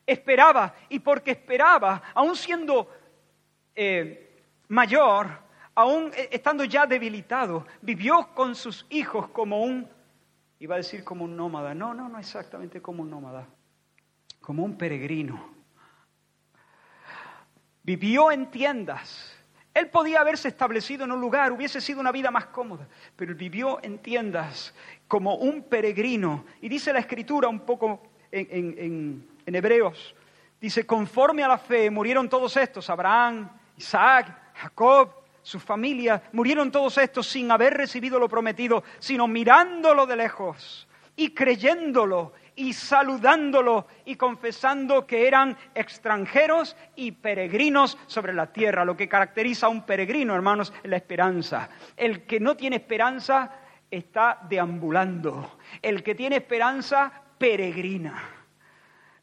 Esperaba, y porque esperaba, aún siendo eh, mayor, aún eh, estando ya debilitado, vivió con sus hijos como un, iba a decir como un nómada, no, no, no exactamente como un nómada, como un peregrino. Vivió en tiendas, él podía haberse establecido en un lugar, hubiese sido una vida más cómoda, pero vivió en tiendas como un peregrino. Y dice la escritura un poco en, Hebreos, dice, conforme a la fe murieron todos estos, Abraham, Isaac, Jacob, su familia, murieron todos estos sin haber recibido lo prometido, sino mirándolo de lejos y creyéndolo y saludándolo y confesando que eran extranjeros y peregrinos sobre la tierra. Lo que caracteriza a un peregrino, hermanos, es la esperanza. El que no tiene esperanza está deambulando. El que tiene esperanza peregrina.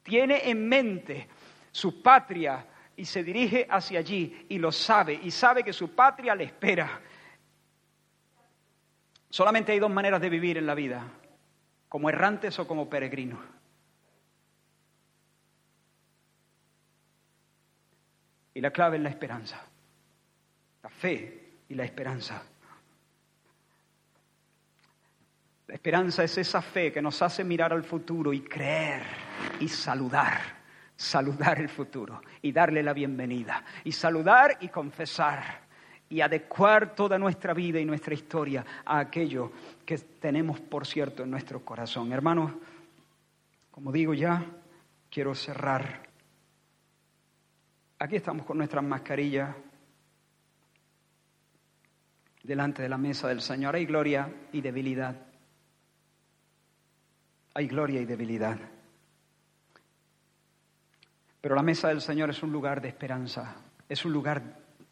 Tiene en mente su patria y se dirige hacia allí y lo sabe y sabe que su patria le espera. Solamente hay dos maneras de vivir en la vida como errantes o como peregrinos. Y la clave es la esperanza, la fe y la esperanza. La esperanza es esa fe que nos hace mirar al futuro y creer y saludar, saludar el futuro y darle la bienvenida y saludar y confesar y adecuar toda nuestra vida y nuestra historia a aquello que tenemos, por cierto, en nuestro corazón. Hermanos, como digo ya, quiero cerrar. Aquí estamos con nuestras mascarillas delante de la mesa del Señor. Hay gloria y debilidad. Hay gloria y debilidad. Pero la mesa del Señor es un lugar de esperanza, es un lugar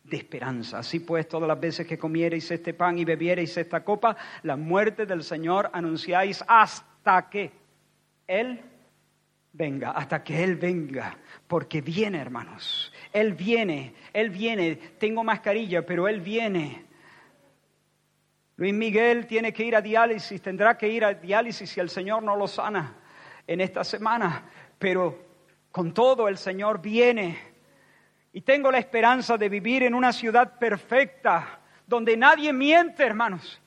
de esperanza. Así pues, todas las veces que comiereis este pan y bebiereis esta copa, la muerte del Señor anunciáis hasta que Él venga, hasta que Él venga, porque viene, hermanos. Él viene, Él viene. Tengo mascarilla, pero Él viene. Luis Miguel tiene que ir a diálisis, tendrá que ir a diálisis si el Señor no lo sana en esta semana, pero con todo el Señor viene. Y tengo la esperanza de vivir en una ciudad perfecta, donde nadie miente, hermanos.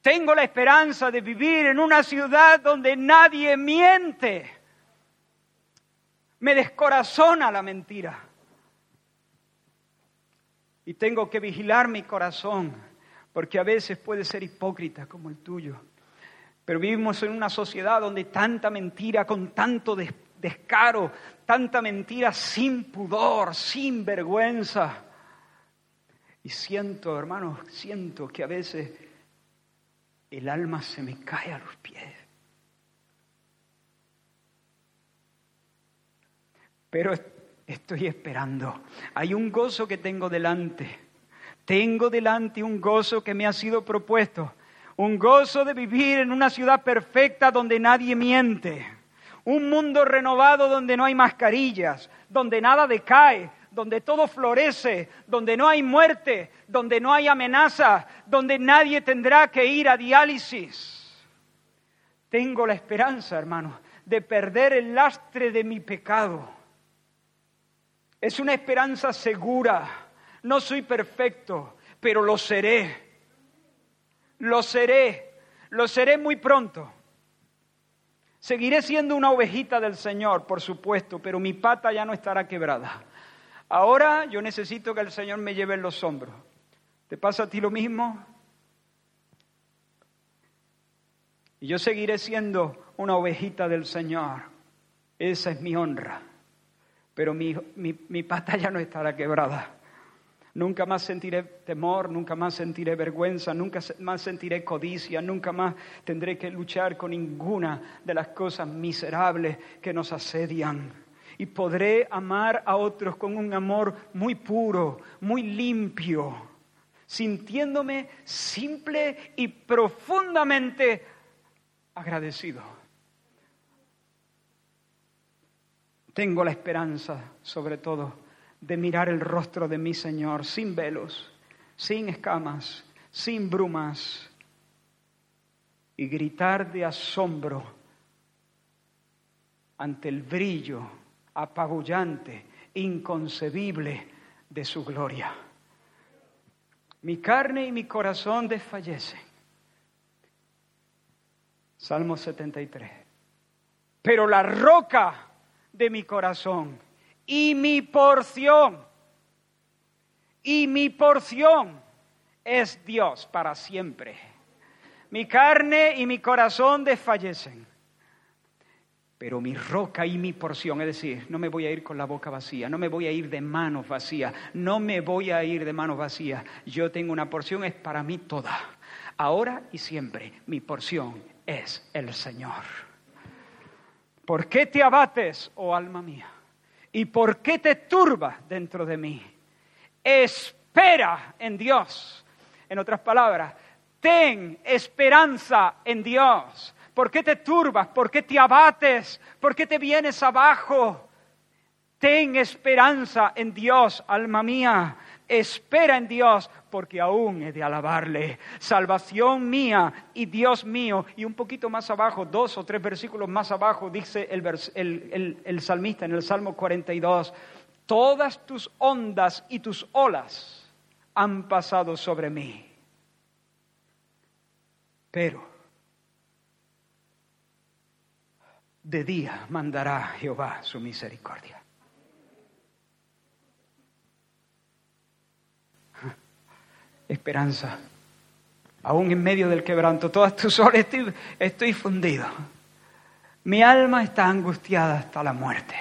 Tengo la esperanza de vivir en una ciudad donde nadie miente. Me descorazona la mentira. Y tengo que vigilar mi corazón porque a veces puede ser hipócrita como el tuyo. Pero vivimos en una sociedad donde tanta mentira, con tanto descaro, tanta mentira sin pudor, sin vergüenza. Y siento, hermanos, siento que a veces el alma se me cae a los pies. Pero estoy esperando. Hay un gozo que tengo delante tengo delante un gozo que me ha sido propuesto, un gozo de vivir en una ciudad perfecta donde nadie miente, un mundo renovado donde no hay mascarillas, donde nada decae, donde todo florece, donde no hay muerte, donde no hay amenaza, donde nadie tendrá que ir a diálisis. Tengo la esperanza, hermano, de perder el lastre de mi pecado. Es una esperanza segura no soy perfecto, pero lo seré. Lo seré. Lo seré muy pronto. Seguiré siendo una ovejita del Señor, por supuesto, pero mi pata ya no estará quebrada. Ahora yo necesito que el Señor me lleve en los hombros. ¿Te pasa a ti lo mismo? Y yo seguiré siendo una ovejita del Señor. Esa es mi honra. Pero mi, mi, mi pata ya no estará quebrada. Nunca más sentiré temor, nunca más sentiré vergüenza, nunca más sentiré codicia, nunca más tendré que luchar con ninguna de las cosas miserables que nos asedian. Y podré amar a otros con un amor muy puro, muy limpio, sintiéndome simple y profundamente agradecido. Tengo la esperanza, sobre todo, de mirar el rostro de mi Señor sin velos, sin escamas, sin brumas y gritar de asombro ante el brillo apabullante, inconcebible de su gloria. Mi carne y mi corazón desfallecen. Salmo 73. Pero la roca de mi corazón y mi porción, y mi porción es Dios para siempre. Mi carne y mi corazón desfallecen, pero mi roca y mi porción, es decir, no me voy a ir con la boca vacía, no me voy a ir de manos vacías, no me voy a ir de manos vacías. Yo tengo una porción, es para mí toda. Ahora y siempre, mi porción es el Señor. ¿Por qué te abates, oh alma mía? ¿Y por qué te turbas dentro de mí? Espera en Dios. En otras palabras, ten esperanza en Dios. ¿Por qué te turbas? ¿Por qué te abates? ¿Por qué te vienes abajo? Ten esperanza en Dios, alma mía. Espera en Dios, porque aún he de alabarle. Salvación mía y Dios mío. Y un poquito más abajo, dos o tres versículos más abajo, dice el, el salmista en el Salmo 42, todas tus ondas y tus olas han pasado sobre mí. Pero de día mandará Jehová su misericordia Esperanza. Aún en medio del quebranto, todas tus horas estoy, estoy fundido. Mi alma está angustiada hasta la muerte.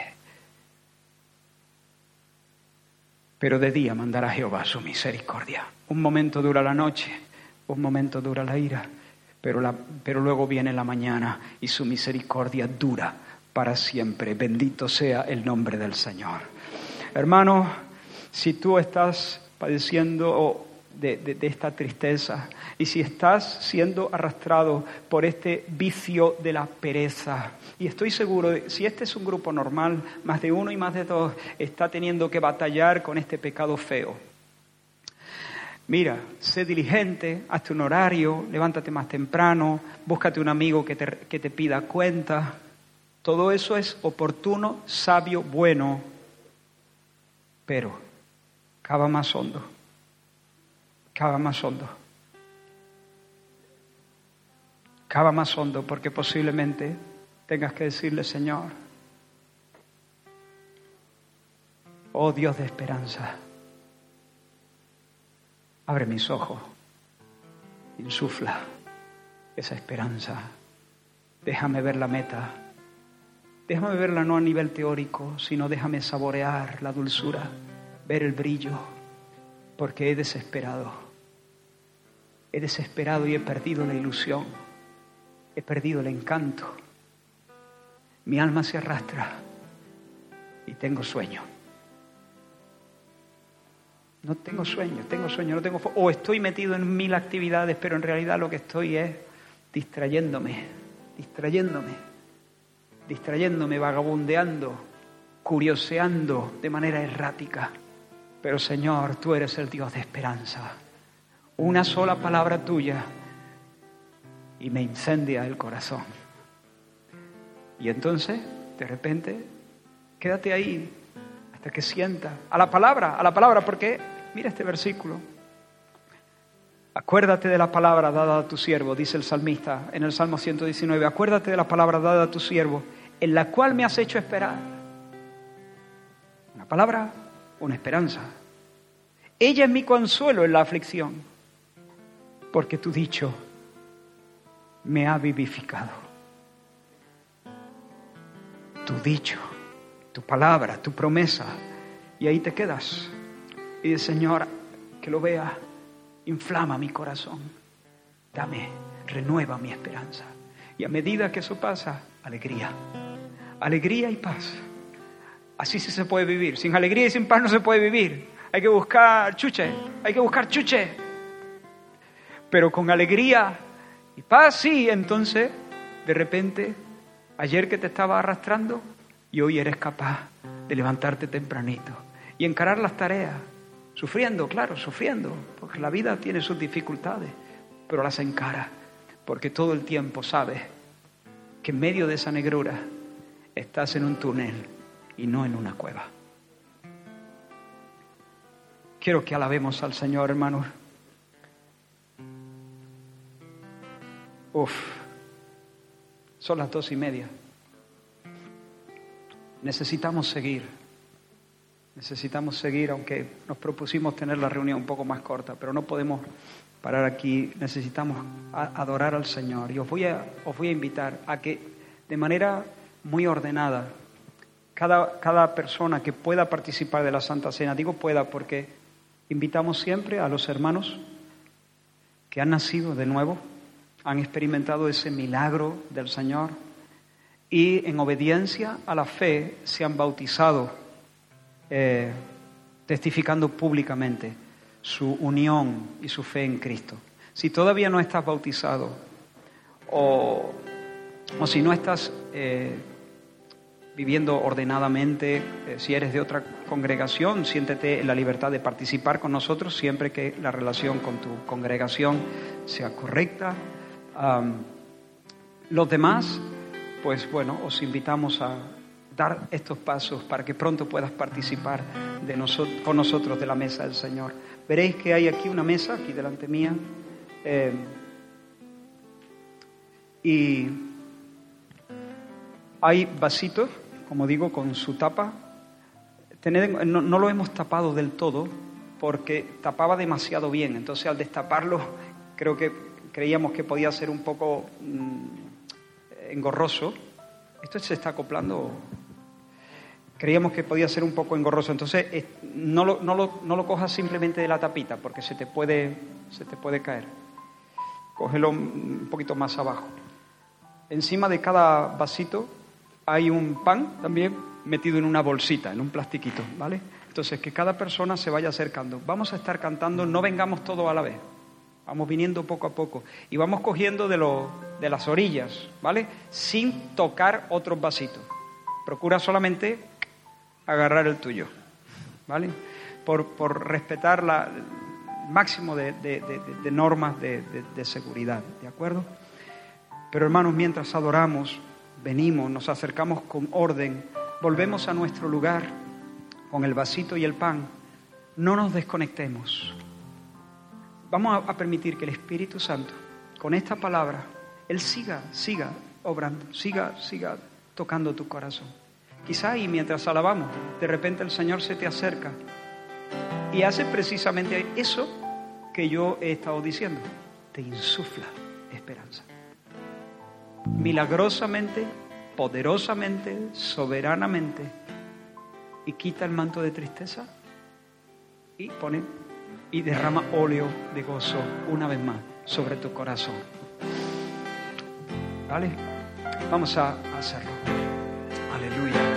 Pero de día mandará Jehová su misericordia. Un momento dura la noche, un momento dura la ira, pero, la, pero luego viene la mañana y su misericordia dura para siempre. Bendito sea el nombre del Señor. Hermano, si tú estás padeciendo de, de, esta tristeza y si estás siendo arrastrado por este vicio de la pereza, y estoy seguro, si este es un grupo normal, más de uno y más de dos está teniendo que batallar con este pecado feo. Mira, sé diligente, hazte un horario, levántate más temprano, búscate un amigo que te, que te pida cuenta. Todo eso es oportuno, sabio, bueno, pero cava más hondo, cava más hondo. Cava más hondo porque posiblemente tengas que decirle, Señor, oh Dios de esperanza, abre mis ojos, insufla esa esperanza, déjame ver la meta, déjame verla no a nivel teórico, sino déjame saborear la dulzura, ver el brillo, porque he desesperado, he desesperado y he perdido la ilusión, he perdido el encanto mi alma se arrastra y tengo sueño. No tengo sueño, tengo sueño, no tengo o estoy metido en mil actividades, pero en realidad lo que estoy es distrayéndome, distrayéndome, distrayéndome, vagabundeando, curioseando de manera errática. Pero Señor, tú eres el Dios de esperanza. Una sola palabra tuya y me incendia el corazón. Y entonces, de repente, quédate ahí hasta que sienta a la palabra, a la palabra, porque mira este versículo. Acuérdate de la palabra dada a tu siervo, dice el salmista en el Salmo 119. Acuérdate de la palabra dada a tu siervo, en la cual me has hecho esperar. Una palabra, una esperanza. Ella es mi consuelo en la aflicción, porque tu dicho me ha vivificado tu dicho, tu palabra, tu promesa. Y ahí te quedas. Y dice, Señor, que lo vea, inflama mi corazón. Dame, renueva mi esperanza. Y a medida que eso pasa, alegría. Alegría y paz. Así sí se puede vivir. Sin alegría y sin paz no se puede vivir. Hay que buscar chuche, hay que buscar chuche. Pero con alegría y paz sí, entonces de repente Ayer que te estaba arrastrando y hoy eres capaz de levantarte tempranito y encarar las tareas, sufriendo, claro, sufriendo, porque la vida tiene sus dificultades, pero las encara, porque todo el tiempo sabes que en medio de esa negrura estás en un túnel y no en una cueva. Quiero que alabemos al Señor, hermanos. Uf. Son las dos y media. Necesitamos seguir. Necesitamos seguir, aunque nos propusimos tener la reunión un poco más corta, pero no podemos parar aquí. Necesitamos adorar al Señor. Y os voy a, os voy a invitar a que de manera muy ordenada, cada, cada persona que pueda participar de la Santa Cena, digo pueda porque invitamos siempre a los hermanos que han nacido de nuevo, han experimentado ese milagro del Señor y en obediencia a la fe se han bautizado, eh, testificando públicamente su unión y su fe en Cristo. Si todavía no estás bautizado o, o si no estás eh, viviendo ordenadamente, eh, si eres de otra congregación, siéntete en la libertad de participar con nosotros siempre que la relación con tu congregación sea correcta los demás, pues bueno, os invitamos a dar estos pasos para que pronto puedas participar de con nosotros de la mesa del Señor. Veréis que hay aquí una mesa, aquí delante mía, eh, y Hay vasitos, como digo, con su tapa. no, lo hemos tapado del todo porque tapaba demasiado bien. Entonces, al destaparlo, creo que creíamos que podía ser un poco mm, engorroso. Esto se está acoplando. Creíamos que podía ser un poco engorroso. Entonces, no lo cojas simplemente de la tapita, porque se te puede, se te puede caer. Cógelo un poquito más abajo. Encima de cada vasito hay un pan también metido en una bolsita, en un plastiquito, ¿vale? Entonces, que cada persona se vaya acercando. Vamos a estar cantando, no vengamos todos a la vez. Vamos viniendo poco a poco y vamos cogiendo de, de las orillas, ¿vale? Sin tocar otros vasitos. Procura solamente agarrar el tuyo, ¿vale? Por, por respetar la, el máximo de, de normas de seguridad, ¿de acuerdo? Pero hermanos, mientras adoramos, venimos, nos acercamos con orden, volvemos a nuestro lugar con el vasito y el pan, no nos desconectemos. Vamos a, permitir que el Espíritu Santo, con esta palabra, Él siga, siga obrando, siga, siga tocando tu corazón. Quizá y mientras alabamos, de repente el Señor se te acerca y hace precisamente eso que yo he estado diciendo. Te insufla esperanza milagrosamente, poderosamente, soberanamente, y quita el manto de tristeza y pone y derrama óleo de gozo una vez más sobre tu corazón. ¿Vale? Vamos a hacerlo. Aleluya.